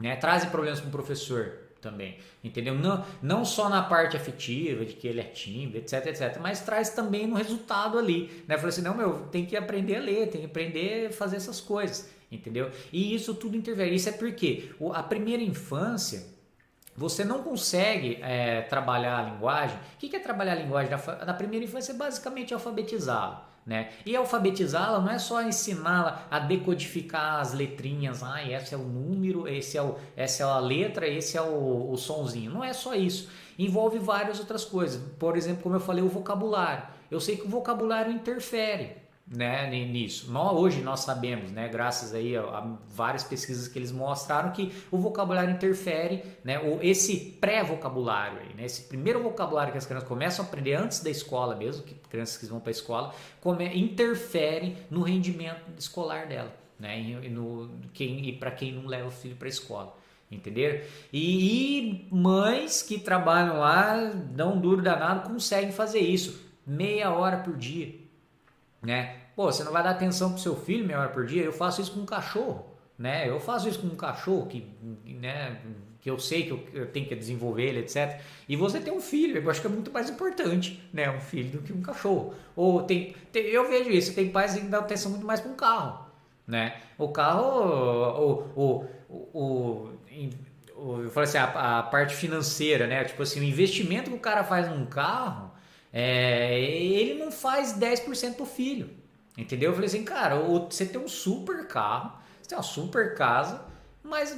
Speaker 2: né? Trazem problemas com o professor também, entendeu? Não, não só na parte afetiva, de que ele é tímido, etc, etc, mas traz também no resultado ali, né? Falei assim, não, meu, tem que aprender a ler, tem que aprender a fazer essas coisas, entendeu? E isso tudo interfere. Isso é porque a primeira infância, você não consegue é, trabalhar a linguagem. O que é trabalhar a linguagem na, na primeira infância? É basicamente alfabetizá-la. Né? E alfabetizá-la não é só ensiná-la a decodificar as letrinhas, ah, esse é o número, esse é o, essa é a letra, esse é o, o sonzinho. Não é só isso. Envolve várias outras coisas. Por exemplo, como eu falei, o vocabulário. Eu sei que o vocabulário interfere né, nisso. Nós, hoje nós sabemos, né, graças aí a, a, várias pesquisas que eles mostraram que o vocabulário interfere, né, o, esse pré-vocabulário, né, esse primeiro vocabulário que as crianças começam a aprender antes da escola mesmo, que crianças que vão para a escola, come, interfere no rendimento escolar dela, né, e, no, quem, e para quem não leva o filho para a escola. Entenderam? E, e mães que trabalham lá, dão duro danado, conseguem fazer isso meia hora por dia né? Pô, você não vai dar atenção pro seu filho meia hora por dia? Eu faço isso com um cachorro, né? Eu faço isso com um cachorro que, né, que eu sei que eu, tenho que desenvolver ele, etc. E você tem um filho, eu acho que é muito mais importante, né, um filho do que um cachorro. Ou tem, tem eu vejo isso, tem pais que dão atenção muito mais para um carro, né? O carro, o, o, o eu falei assim, a, a, parte financeira, né? Tipo assim, o investimento que o cara faz num carro é, ele não faz 10% pro filho. Entendeu? Eu falei assim, cara, você tem um super carro, você tem uma super casa, mas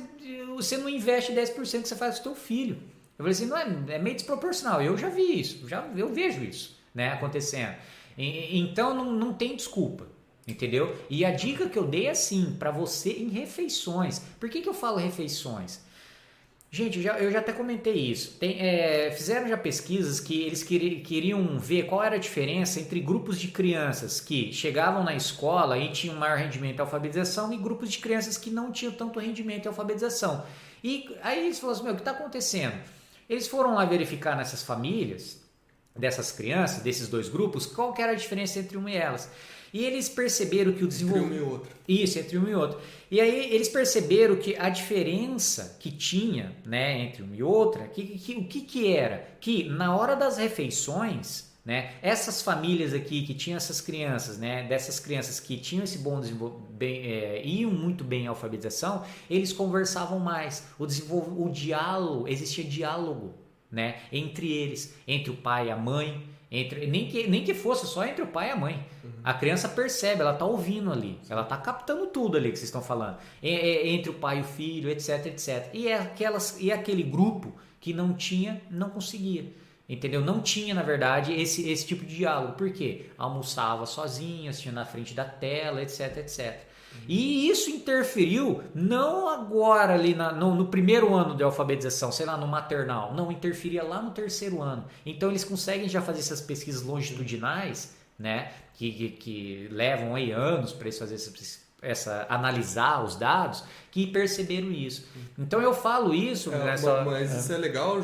Speaker 2: você não investe 10% que você faz com o seu filho. Eu falei assim, não é, é meio desproporcional. Eu já vi isso, já, eu vejo isso né, acontecendo. E, então não, não tem desculpa. Entendeu? E a dica que eu dei é assim, para você em refeições. Por que, que eu falo refeições? Gente, já, eu já até comentei isso. Tem, é, fizeram já pesquisas que eles queriam ver qual era a diferença entre grupos de crianças que chegavam na escola e tinham maior rendimento em alfabetização e grupos de crianças que não tinham tanto rendimento em alfabetização. E aí eles falaram assim: meu, o que está acontecendo? Eles foram lá verificar nessas famílias, dessas crianças, desses dois grupos, qual era a diferença entre uma e elas. E eles perceberam que o desenvolvimento.
Speaker 1: Entre um e outro.
Speaker 2: Isso, entre um e outro. E aí eles perceberam que a diferença que tinha né, entre um e outra, que, que, o que, que era? Que na hora das refeições, né, essas famílias aqui que tinham essas crianças, né, dessas crianças que tinham esse bom desenvolvimento, é, iam muito bem em alfabetização, eles conversavam mais. O, o diálogo, existia diálogo né, entre eles, entre o pai e a mãe entre, nem, que, nem que fosse só entre o pai e a mãe. Uhum. A criança percebe, ela está ouvindo ali, ela está captando tudo ali que vocês estão falando. Entre o pai e o filho, etc, etc. E, é aquelas, e é aquele grupo que não tinha, não conseguia. Entendeu? Não tinha, na verdade, esse, esse tipo de diálogo. Por quê? Almoçava sozinho, assistia na frente da tela, etc, etc. E isso interferiu não agora ali na, no, no, primeiro ano de alfabetização, sei lá, no maternal. Não, interferia lá no terceiro ano. Então eles conseguem já fazer essas pesquisas longitudinais, né? Que, que, que levam aí anos para eles fazerem essa, essa, analisar os dados, que perceberam isso. Então eu falo isso.
Speaker 1: É, nessa... Mas isso é, é legal.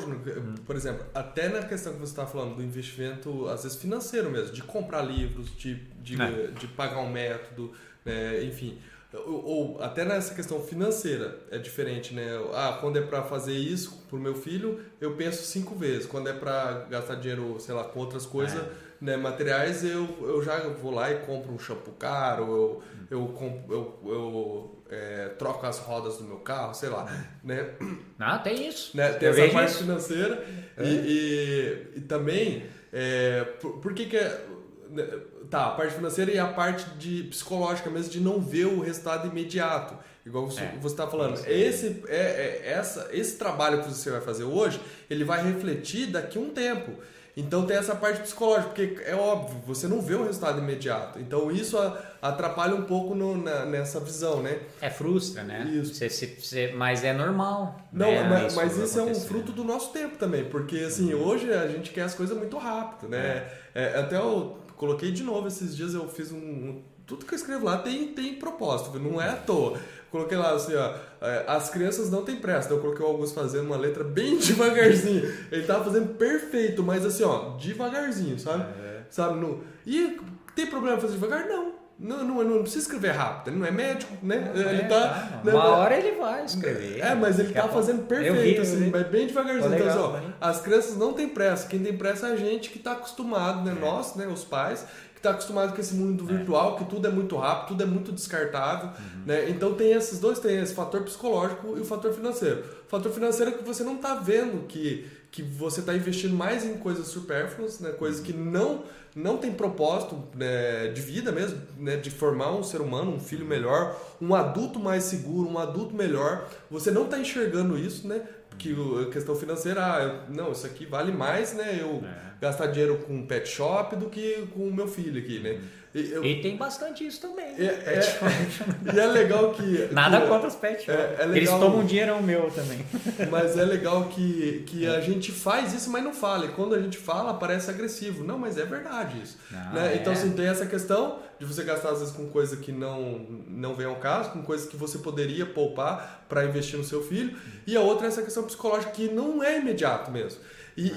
Speaker 1: Por exemplo, até na questão que você está falando do investimento, às vezes financeiro mesmo, de comprar livros, de, de, é. de pagar um método né? enfim. Ou, ou, até nessa questão financeira é diferente, né? Ah, quando é para fazer isso pro meu filho, eu penso cinco vezes. Quando é para gastar dinheiro, sei lá, com outras coisas, é. né, materiais, eu, eu já vou lá e compro um shampoo caro, eu, eu, eu, eu é, troco as rodas do meu carro, sei lá, né?
Speaker 2: Ah, tem isso.
Speaker 1: Né? Tem eu essa parte isso. financeira é. e, e, e, também, é, por, por que que é né, tá, a parte financeira e a parte de psicológica mesmo de não ver o resultado imediato. Igual você é, está falando. Esse, é, é, essa, esse trabalho que você vai fazer hoje, ele vai refletir daqui a um tempo. Então tem essa parte psicológica, porque é óbvio, você não vê o resultado imediato. Então isso atrapalha um pouco no, na, nessa visão, né?
Speaker 2: É frustra, né? Isso. Você, você, mas é normal.
Speaker 1: Não, né? mas, isso, mas isso é um fruto do nosso tempo também, porque assim, uhum. hoje a gente quer as coisas muito rápido, né? É. É, até o coloquei de novo esses dias, eu fiz um, um. tudo que eu escrevo lá tem, tem propósito, não é à toa. Coloquei lá assim, ó, é, as crianças não têm pressa. Então eu coloquei o Augusto fazendo uma letra bem devagarzinho. Ele tava fazendo perfeito, mas assim, ó, devagarzinho, sabe? É. Sabe? No... E tem problema fazer devagar? Não. Não, não, não precisa escrever rápido, ele não é médico, né?
Speaker 2: É,
Speaker 1: ele tá,
Speaker 2: tá,
Speaker 1: né,
Speaker 2: uma hora ele vai escrever.
Speaker 1: É, mas ele tá fazendo perfeito,
Speaker 2: vi,
Speaker 1: assim, mas bem devagarzinho.
Speaker 2: Legal,
Speaker 1: então, assim, ó,
Speaker 2: né?
Speaker 1: as crianças não têm pressa. Quem tem pressa é a gente que tá acostumado, né? Nós, né? Os pais, que tá acostumado com esse mundo virtual, que tudo é muito rápido, tudo é muito descartável, né? Então tem esses dois, tem esse fator psicológico e o fator financeiro. O fator financeiro é que você não tá vendo que, que você tá investindo mais em coisas supérfluas, né? Coisas que não não tem propósito né, de vida mesmo, né, de formar um ser humano, um filho melhor, um adulto mais seguro, um adulto melhor. Você não está enxergando isso, né? Porque o- a questão financeira, ah, não, isso aqui vale mais, né? Eu
Speaker 2: É.
Speaker 1: gastar dinheiro com um pet shop do que com o meu filho aqui, né? E, eu-
Speaker 2: E tem bastante isso também.
Speaker 1: é,
Speaker 2: né?
Speaker 1: é- e é legal que.
Speaker 2: Nada
Speaker 1: que-
Speaker 2: contra os pet
Speaker 1: é- é
Speaker 2: Eles tomam um dinheirão meu também.
Speaker 1: Mas é legal que, que a gente faz isso, mas não fala. E quando a gente fala, parece agressivo. Não, mas é verdade isso.
Speaker 2: Não,
Speaker 1: né?
Speaker 2: é.
Speaker 1: Então, assim, tem essa questão de você gastar, às vezes, com coisa que não, não vem ao caso, com coisas que você poderia poupar para investir no seu filho. E a outra é essa questão psicológica, que não é imediato mesmo. E, e-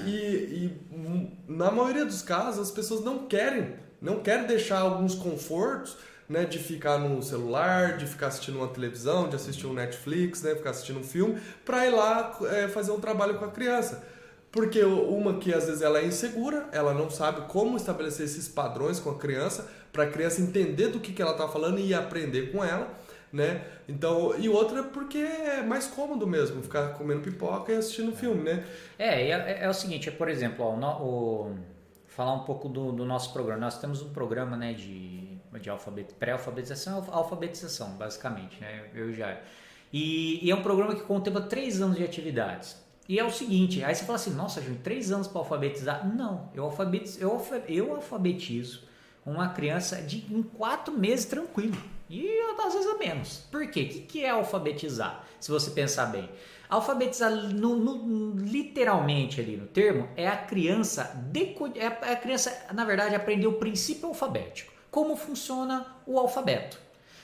Speaker 1: e, hum, na maioria dos casos, as pessoas não querem, não querem deixar alguns confortos né, de ficar no celular, de ficar assistindo uma televisão, de assistir um Netflix, né, ficar assistindo um filme, para ir lá é, fazer um trabalho com a criança. Porque uma que às vezes ela é insegura, ela não sabe como estabelecer esses padrões com a criança, para a criança entender do que, que ela está falando e aprender com ela, né? Então, e outra porque é mais cômodo mesmo, ficar comendo pipoca e assistindo filme, né?
Speaker 2: É, é, é o seguinte, é, por exemplo, ó, o- falar um pouco do, do nosso programa. Nós temos um programa né, de, de alfabet, pré-alfabetização alfabetização, basicamente. Né? Eu já. E, e é um programa que contempla três anos de atividades. E é o seguinte, aí você fala assim, nossa, Júnior, três anos para alfabetizar? Não, eu alfabetizo, eu, eu alfabetizo uma criança de, em quatro meses tranquilo. E às vezes a menos. Por quê? O que, que é alfabetizar? Se você pensar bem. Alfabetizar, no, no- literalmente ali no termo, é a criança, deco- é a, é criança, na verdade, aprender o princípio alfabético. Como funciona o alfabeto.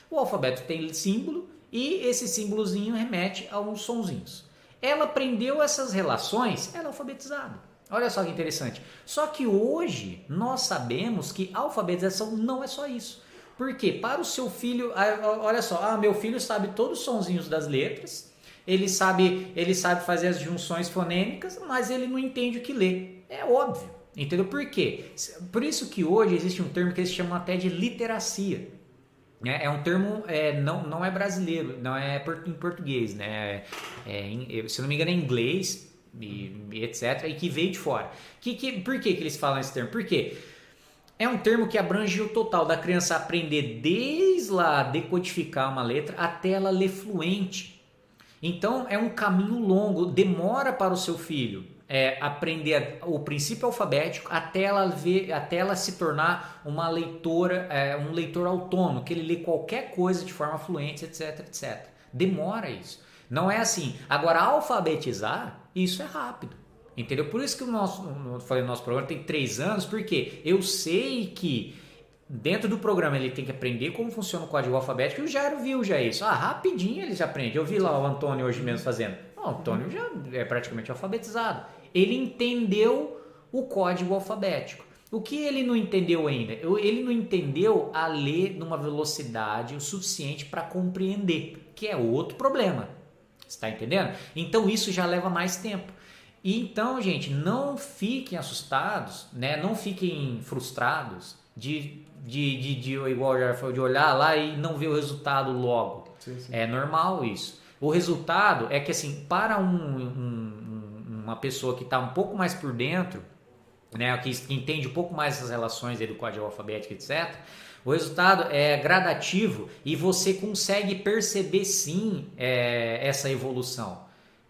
Speaker 2: O alfabeto tem símbolo e esse símbolozinho remete a uns sonzinhos. Ela aprendeu essas relações, ela é alfabetizada. Olha só que interessante. Só que hoje nós sabemos que alfabetização não é só isso. Porque para o seu filho, olha só, ah, meu filho sabe todos os sonzinhos das letras, ele sabe, ele sabe fazer as junções fonêmicas, mas ele não entende o que lê. É óbvio. Entendeu? Por quê? Por isso que hoje existe um termo que eles chamam até de literacia. né? É um termo, é, não, não é brasileiro, não é em português, né? É, em- se não me engano é em inglês e, e etc. E que veio de fora. Que, que, por que, que eles falam esse termo? Porque é um termo que abrange o total da criança aprender desde lá decodificar uma letra até ela ler fluente. Então é um caminho longo, demora para o seu filho é, aprender o princípio alfabético até ela ver, até ela se tornar uma leitora, é, um leitor autônomo, que ele lê qualquer coisa de forma fluente, etc, etc. Demora isso. Não é assim. Agora alfabetizar, isso é rápido. Entendeu? Por isso que o nosso, eu falei, o nosso programa tem três anos, porque eu sei que dentro do programa ele tem que aprender como funciona o código alfabético e o Jairo viu já isso. Ah, rapidinho ele já aprende. Eu vi lá o Antônio hoje mesmo fazendo. O Antônio já é praticamente alfabetizado. Ele entendeu o código alfabético. O que ele não entendeu ainda? Ele não entendeu a ler numa velocidade o suficiente para compreender, que é outro problema. Está entendendo? Então isso já leva mais tempo. E então, gente, não fiquem assustados, né? Não fiquem frustrados de, de, de, de igual já falou, de olhar lá e não ver o resultado logo.
Speaker 1: Sim, sim.
Speaker 2: É normal isso. O resultado é que assim, para um- um- uma pessoa que está um pouco mais por dentro, né, que entende um pouco mais essas relações aí do código alfabético, etc. O resultado é gradativo e você consegue perceber sim é, essa evolução.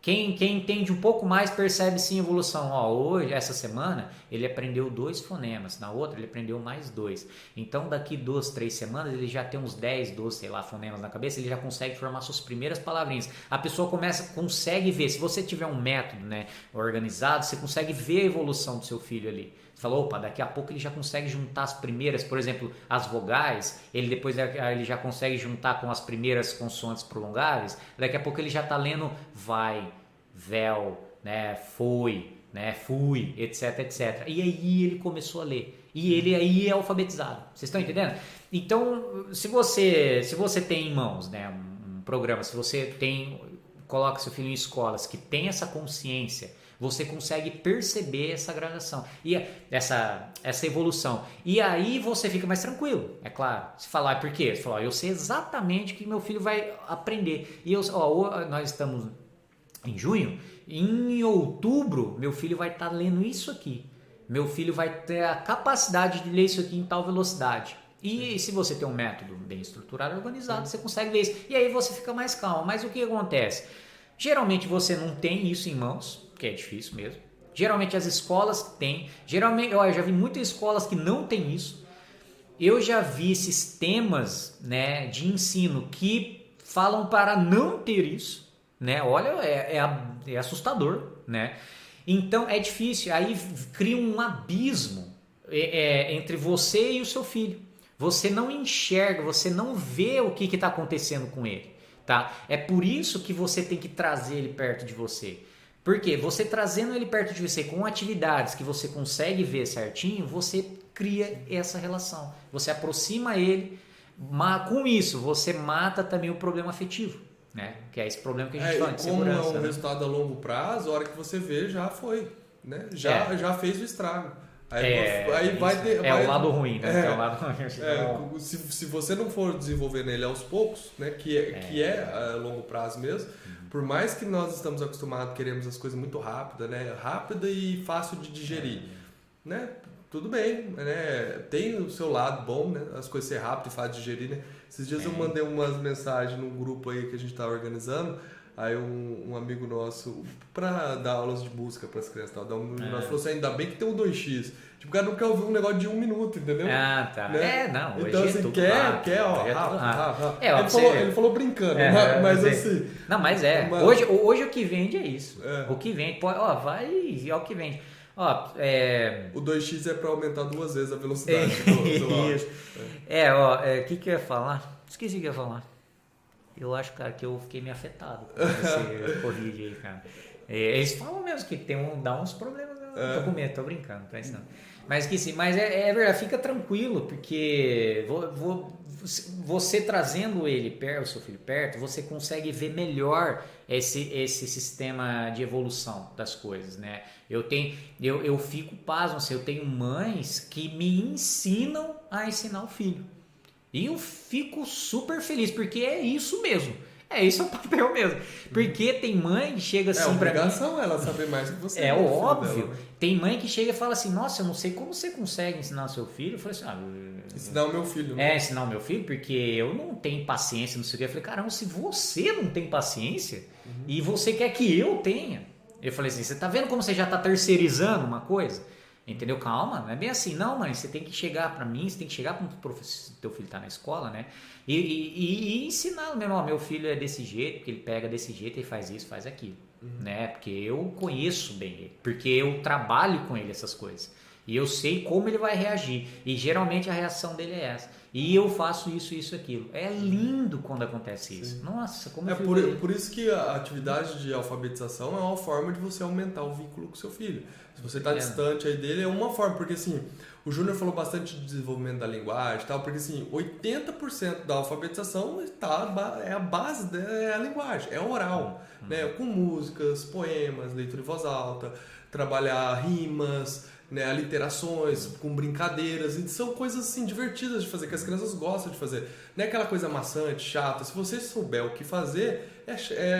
Speaker 2: Quem, quem entende um pouco mais percebe sim evolução. Ó, hoje, essa semana, ele aprendeu dois fonemas, na outra ele aprendeu mais dois. Então, daqui duas, três semanas, ele já tem uns 10, 12, sei lá, fonemas na cabeça, ele já consegue formar suas primeiras palavrinhas. A pessoa começa, consegue ver. Se você tiver um método né, organizado, você consegue ver a evolução do seu filho ali. Você fala, opa, daqui a pouco ele já consegue juntar as primeiras, por exemplo, as vogais, ele depois ele já consegue juntar com as primeiras consoantes prolongáveis, daqui a pouco ele já está lendo vai, véu, né, foi, né, fui, etc, etc. E aí ele começou a ler. E ele aí é alfabetizado. Vocês estão entendendo? Então, se você, se você tem em mãos né, um, um programa, se você tem, coloca seu filho em escolas que tem essa consciência, você consegue perceber essa gradação e essa, essa evolução. E aí você fica mais tranquilo, é claro. Se falar por quê? Você fala, eu sei exatamente o que meu filho vai aprender. E eu, ó, nós estamos em junho, em outubro, meu filho vai estar tá lendo isso aqui. Meu filho vai ter a capacidade de ler isso aqui em tal velocidade. E se você tem um método bem estruturado, organizado, você consegue ver isso. E aí você fica mais calmo. Mas o que acontece? Geralmente você não tem isso em mãos, que é difícil mesmo. Geralmente as escolas têm. Geralmente, eu já vi muitas escolas que não têm isso. Eu já vi sistemas né, de ensino que falam para não ter isso. Né? Olha, é, é, é assustador. Né? Então é difícil, aí cria um abismo é, é, entre você e o seu filho. Você não enxerga, você não vê o que está acontecendo com ele. Tá? É por isso que você tem que trazer ele perto de você. Porque você trazendo ele perto de você com atividades que você consegue ver certinho, você cria essa relação. Você aproxima ele, mas com isso você mata também o problema afetivo né? Que é esse problema que a gente é, fala de
Speaker 1: como
Speaker 2: segurança.
Speaker 1: Como é um
Speaker 2: né?
Speaker 1: resultado a longo prazo, a hora que você vê, já foi, né? Já, é. já fez o estrago. Aí, é, aí vai ter,
Speaker 2: é
Speaker 1: vai,
Speaker 2: o lado ruim, né?
Speaker 1: É,
Speaker 2: o lado
Speaker 1: é, se, se você não for desenvolver nele aos poucos, né? Que é, que é a longo prazo mesmo, uhum. Por mais que nós estamos acostumados, queremos as coisas muito rápidas, né? Rápida e fácil de digerir, né? Tudo bem, né? Tem o seu lado bom, né? As coisas ser rápido e fácil de digerir, né? Esses dias é. eu mandei umas mensagens num grupo aí que a gente tá organizando. Aí um, um amigo nosso, para dar aulas de música para as crianças, tal, um é. nosso falou assim, ainda bem que tem um 2x. Tipo, o cara não quer ouvir um negócio de um minuto, entendeu?
Speaker 2: Ah, tá.
Speaker 1: Né?
Speaker 2: É, não.
Speaker 1: Então,
Speaker 2: é
Speaker 1: assim, quer, rápido, quer, ó. É, rápido, rápido,
Speaker 2: é,
Speaker 1: ele, falou, ele falou brincando, é, mas, mas assim.
Speaker 2: Não, mas é. Mas... Hoje, hoje o que vende é isso. É. O que vende, pode, ó, vai é o que vende. Ó, é...
Speaker 1: O 2x é para aumentar duas vezes a velocidade do, do
Speaker 2: Isso. É, ó, o é, que, que eu ia falar? Esqueci o que eu ia falar. Eu acho, cara, que eu fiquei meio afetado com esse Covid aí, cara. É, eles falam mesmo que tem um, dá uns problemas. É. tô com medo, tô brincando, tô ensinando. Mas que sim, mas é, é, verdade, fica tranquilo, porque vou, vou, você trazendo ele perto, o seu filho perto, você consegue ver melhor esse, esse sistema de evolução das coisas, né? Eu tenho, eu, eu fico pasmo, assim, eu tenho mães que me ensinam a ensinar o filho. E eu fico super feliz, porque é isso mesmo. É, isso é o papel mesmo. Porque tem mãe que chega assim
Speaker 1: é pra mim. É ela saber mais que você.
Speaker 2: É óbvio. Tem mãe que chega e fala assim: Nossa, eu não sei como você consegue ensinar o seu filho. Eu falei assim: ah,
Speaker 1: Ensinar o meu filho. Né?
Speaker 2: É, ensinar o meu filho, porque eu não tenho paciência, não sei o que. Eu falei: Caramba, se você não tem paciência uhum. e você quer que eu tenha. Eu falei assim: Você tá vendo como você já tá terceirizando uma coisa? Entendeu? Calma, não é bem assim. Não, mãe, você tem que chegar para mim, você tem que chegar para o teu filho tá na escola, né? E, e, e ensinar mesmo, ó, meu filho é desse jeito, porque ele pega desse jeito e faz isso, faz aquilo, uhum. né? Porque eu conheço bem ele, porque eu trabalho com ele essas coisas. E eu sei como ele vai reagir. E geralmente a reação dele é essa. E eu faço isso, isso, aquilo. É lindo quando acontece isso. Sim. Nossa, como
Speaker 1: É por, por isso que a atividade de alfabetização é uma forma de você aumentar o vínculo com seu filho. Se você está é. distante aí dele, é uma forma, porque assim, o Júnior falou bastante de desenvolvimento da linguagem tal, porque assim, 80% da alfabetização está, é a base da é a linguagem, é oral, uhum. né? com músicas, poemas, leitura em voz alta, trabalhar rimas, né, aliterações, com brincadeiras, são coisas assim divertidas de fazer, que as crianças gostam de fazer. Não é aquela coisa maçante, chata. Se você souber o que fazer, é,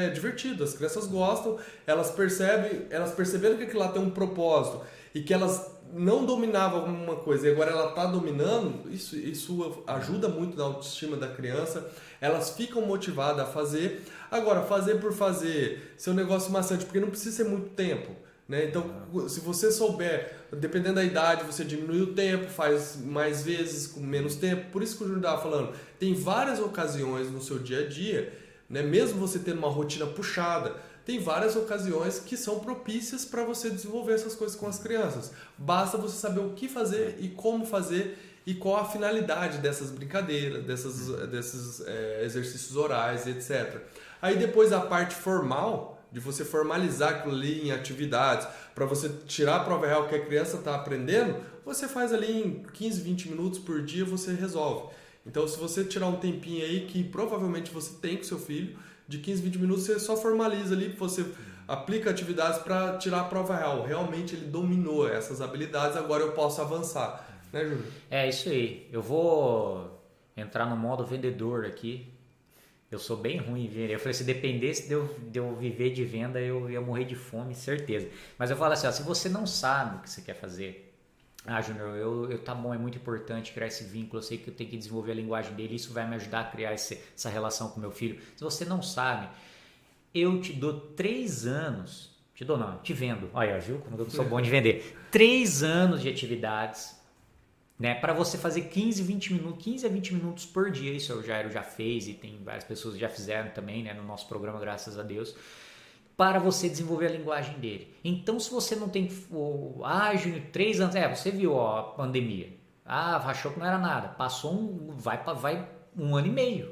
Speaker 1: é divertido. As crianças gostam, elas percebem, elas perceberam que aquilo lá tem um propósito e que elas não dominavam alguma coisa e agora ela está dominando, isso, isso ajuda muito na autoestima da criança. Elas ficam motivadas a fazer. Agora, fazer por fazer, seu negócio maçante, porque não precisa ser muito tempo. Né? Então, se você souber, dependendo da idade, você diminui o tempo, faz mais vezes com menos tempo. Por isso que o Júnior estava falando, tem várias ocasiões no seu dia a dia, né? mesmo você tendo uma rotina puxada, tem várias ocasiões que são propícias para você desenvolver essas coisas com as crianças. Basta você saber o que fazer e como fazer e qual a finalidade dessas brincadeiras, dessas, desses é, exercícios orais, etc. Aí depois a parte formal de você formalizar aquilo ali em atividades, para você tirar a prova real que a criança está aprendendo, você faz ali em 15, 20 minutos por dia, você resolve. Então, se você tirar um tempinho aí que provavelmente você tem com seu filho, de 15, 20 minutos, você só formaliza ali, você aplica atividades para tirar a prova real. Realmente ele dominou essas habilidades, agora eu posso avançar. Né, Júlio?
Speaker 2: É isso aí. Eu vou entrar no modo vendedor aqui. Eu sou bem ruim em vender. Eu falei, se dependesse de eu, de eu viver de venda, eu ia morrer de fome, certeza. Mas eu falo assim, ó, se você não sabe o que você quer fazer, ah, Júnior, eu, eu, tá bom, é muito importante criar esse vínculo. Eu sei que eu tenho que desenvolver a linguagem dele. Isso vai me ajudar a criar esse, essa relação com meu filho. Se você não sabe, eu te dou três anos. Te dou não, te vendo. Olha, viu como eu sou bom de vender. Três anos de atividades, né? Para você fazer 15, 20 minutos, 15 a 20 minutos por dia. Isso o Jairo já fez e tem várias pessoas que já fizeram também, né? No nosso programa, graças a Deus para você desenvolver a linguagem dele. Então, se você não tem o ágil, três anos, é, você viu ó, a pandemia. Ah, achou que não era nada. Passou um, vai, vai um ano e meio.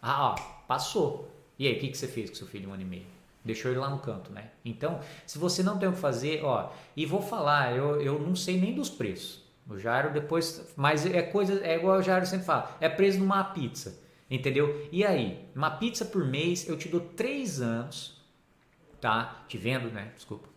Speaker 2: Ah, ó, passou. E aí, o que, que você fez com seu filho um ano e meio? Deixou ele lá no canto, né? Então, se você não tem o que fazer, ó, e vou falar, eu, eu não sei nem dos preços. O Jairo depois, mas é coisa, é igual o Jairo sempre fala, é preso numa pizza, entendeu? E aí, uma pizza por mês, eu te dou três anos tá? Te vendo, né? Desculpa.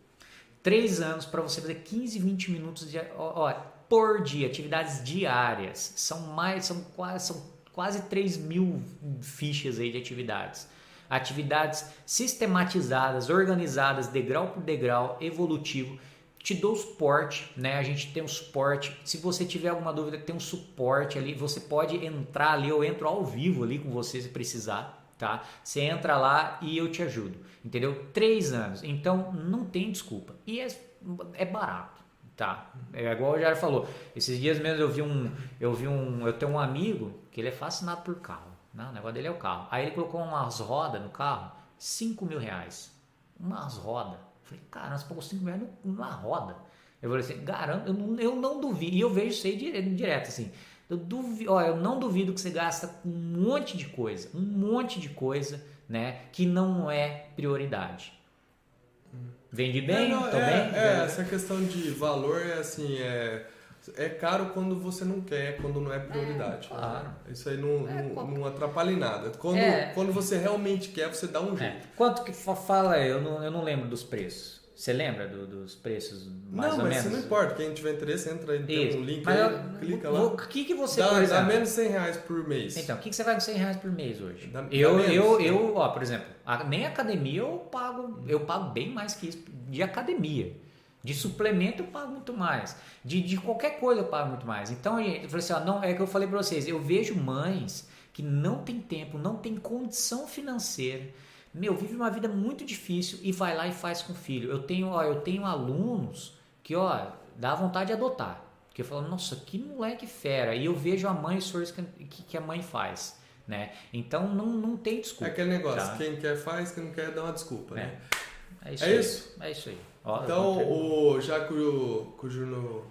Speaker 2: Três anos para você fazer 15, 20 minutos de, ó, por dia, atividades diárias. São mais, são quase, são quase 3 mil fichas aí de atividades. Atividades sistematizadas, organizadas, degrau por degrau, evolutivo. Te dou suporte, né? A gente tem um suporte. Se você tiver alguma dúvida, tem um suporte ali. Você pode entrar ali, eu entro ao vivo ali com você se precisar tá? Você entra lá e eu te ajudo, entendeu? Três anos, então não tem desculpa e é, é barato, tá? É igual o Jair falou. Esses dias mesmo eu vi um, eu vi um, eu tenho um amigo que ele é fascinado por carro, né? O negócio dele é o carro. Aí ele colocou umas rodas no carro, 5 mil reais, umas rodas. Falei, cara, você pagou 5 mil reais numa roda. Eu falei assim, garanto, eu não, eu não duvido. E eu vejo isso aí direto, direto assim. Eu, duvido, ó, eu não duvido que você gasta um monte de coisa, um monte de coisa, né, que não é prioridade. Vende bem, é, não, tô
Speaker 1: é,
Speaker 2: bem?
Speaker 1: É, essa questão de valor é assim, é, é caro quando você não quer, quando não é prioridade.
Speaker 2: É, claro.
Speaker 1: Isso aí não, é, não, não, atrapalha em nada. Quando, é. quando você realmente quer, você dá um jeito.
Speaker 2: Quanto que fala, eu não, eu não lembro dos preços. Você lembra do, dos preços mais
Speaker 1: não,
Speaker 2: ou menos?
Speaker 1: Não, mas não importa. Quem tiver interesse, entra aí, tem um link mas aí, eu, clica lá.
Speaker 2: O que, que você,
Speaker 1: dá. Dá menos 100 reais por mês.
Speaker 2: Então, o que, que você vai com 100 reais por mês hoje? Dá, eu, dá menos, eu, né? eu, ó, por exemplo, a, nem academia eu pago, eu pago bem mais que isso de academia. De suplemento eu pago muito mais. De, de qualquer coisa eu pago muito mais. Então, eu falei assim, ó, não, é que eu falei para vocês, eu vejo mães que não tem tempo, não tem condição financeira meu, vive uma vida muito difícil e vai lá e faz com o filho. Eu tenho, ó, eu tenho alunos que, ó, dá vontade de adotar. Porque eu falo, nossa, que moleque fera. E eu vejo a mãe, o esforço que, que a mãe faz. Né? Então não, não tem desculpa.
Speaker 1: É aquele negócio, tá? quem quer faz, quem não quer dá uma desculpa. Né?
Speaker 2: É, é isso.
Speaker 1: É isso?
Speaker 2: É isso aí.
Speaker 1: Ó, então, o, já que o, que o Juno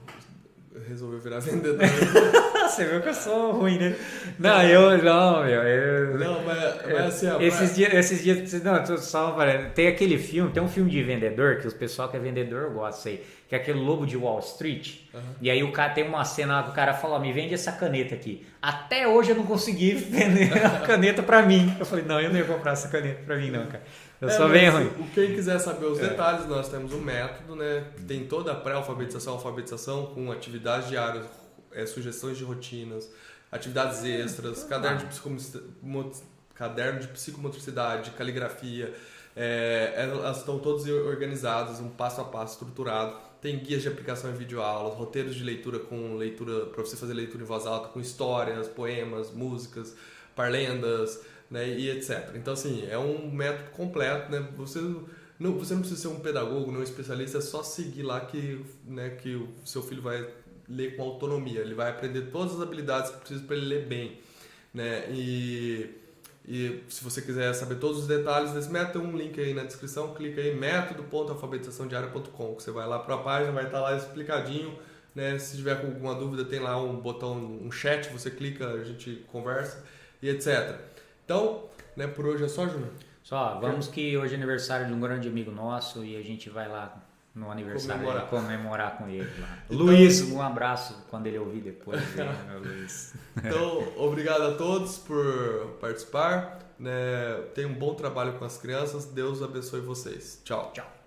Speaker 1: resolveu virar vendedor.
Speaker 2: Você viu que eu sou ruim, né? Não, eu não, meu. Eu,
Speaker 1: não, mas, mas assim, ó,
Speaker 2: esses, mas... dias, esses dias. Não, só falando. Tem aquele filme, tem um filme de vendedor, que o pessoal que é vendedor gosta aí, que é aquele Lobo de Wall Street. Uhum. E aí o cara tem uma cena que o cara fala: me vende essa caneta aqui. Até hoje eu não consegui vender a caneta pra mim. Eu falei: não, eu não ia comprar essa caneta pra mim, não, cara. Eu é, sou bem ruim.
Speaker 1: Quem quiser saber os é. detalhes, nós temos um método, né? Tem toda a pré-alfabetização, alfabetização com atividades diárias, é, sugestões de rotinas, atividades extras, caderno de, caderno de psicomotricidade, caligrafia. É, elas estão todas organizadas, um passo a passo estruturado. Tem guias de aplicação em videoaulas, roteiros de leitura com leitura para você fazer leitura em voz alta, com histórias, poemas, músicas, parlendas né, e etc. Então, assim, é um método completo, né? Você não, você não precisa ser um pedagogo, não um especialista, é só seguir lá que, né, que o seu filho vai ler com autonomia. Ele vai aprender todas as habilidades que precisa para ele ler bem, né? E, e se você quiser saber todos os detalhes desse método, tem um link aí na descrição, clica aí método.alfabetizaçãodiária.com, que você vai lá para a página, vai estar tá lá explicadinho, né? Se tiver alguma dúvida, tem lá um botão, um chat, você clica, a gente conversa e etc. Então, né, por hoje é só, Júnior?
Speaker 2: Só, vamos que hoje é aniversário de um grande amigo nosso e a gente vai lá no aniversário comemorar, comemorar com ele lá. Então, Luiz, um abraço quando ele ouvir depois. Né, Luiz.
Speaker 1: Então, obrigado a todos por participar. Né? Tenham um bom trabalho com as crianças. Deus abençoe vocês. Tchau.
Speaker 2: Tchau.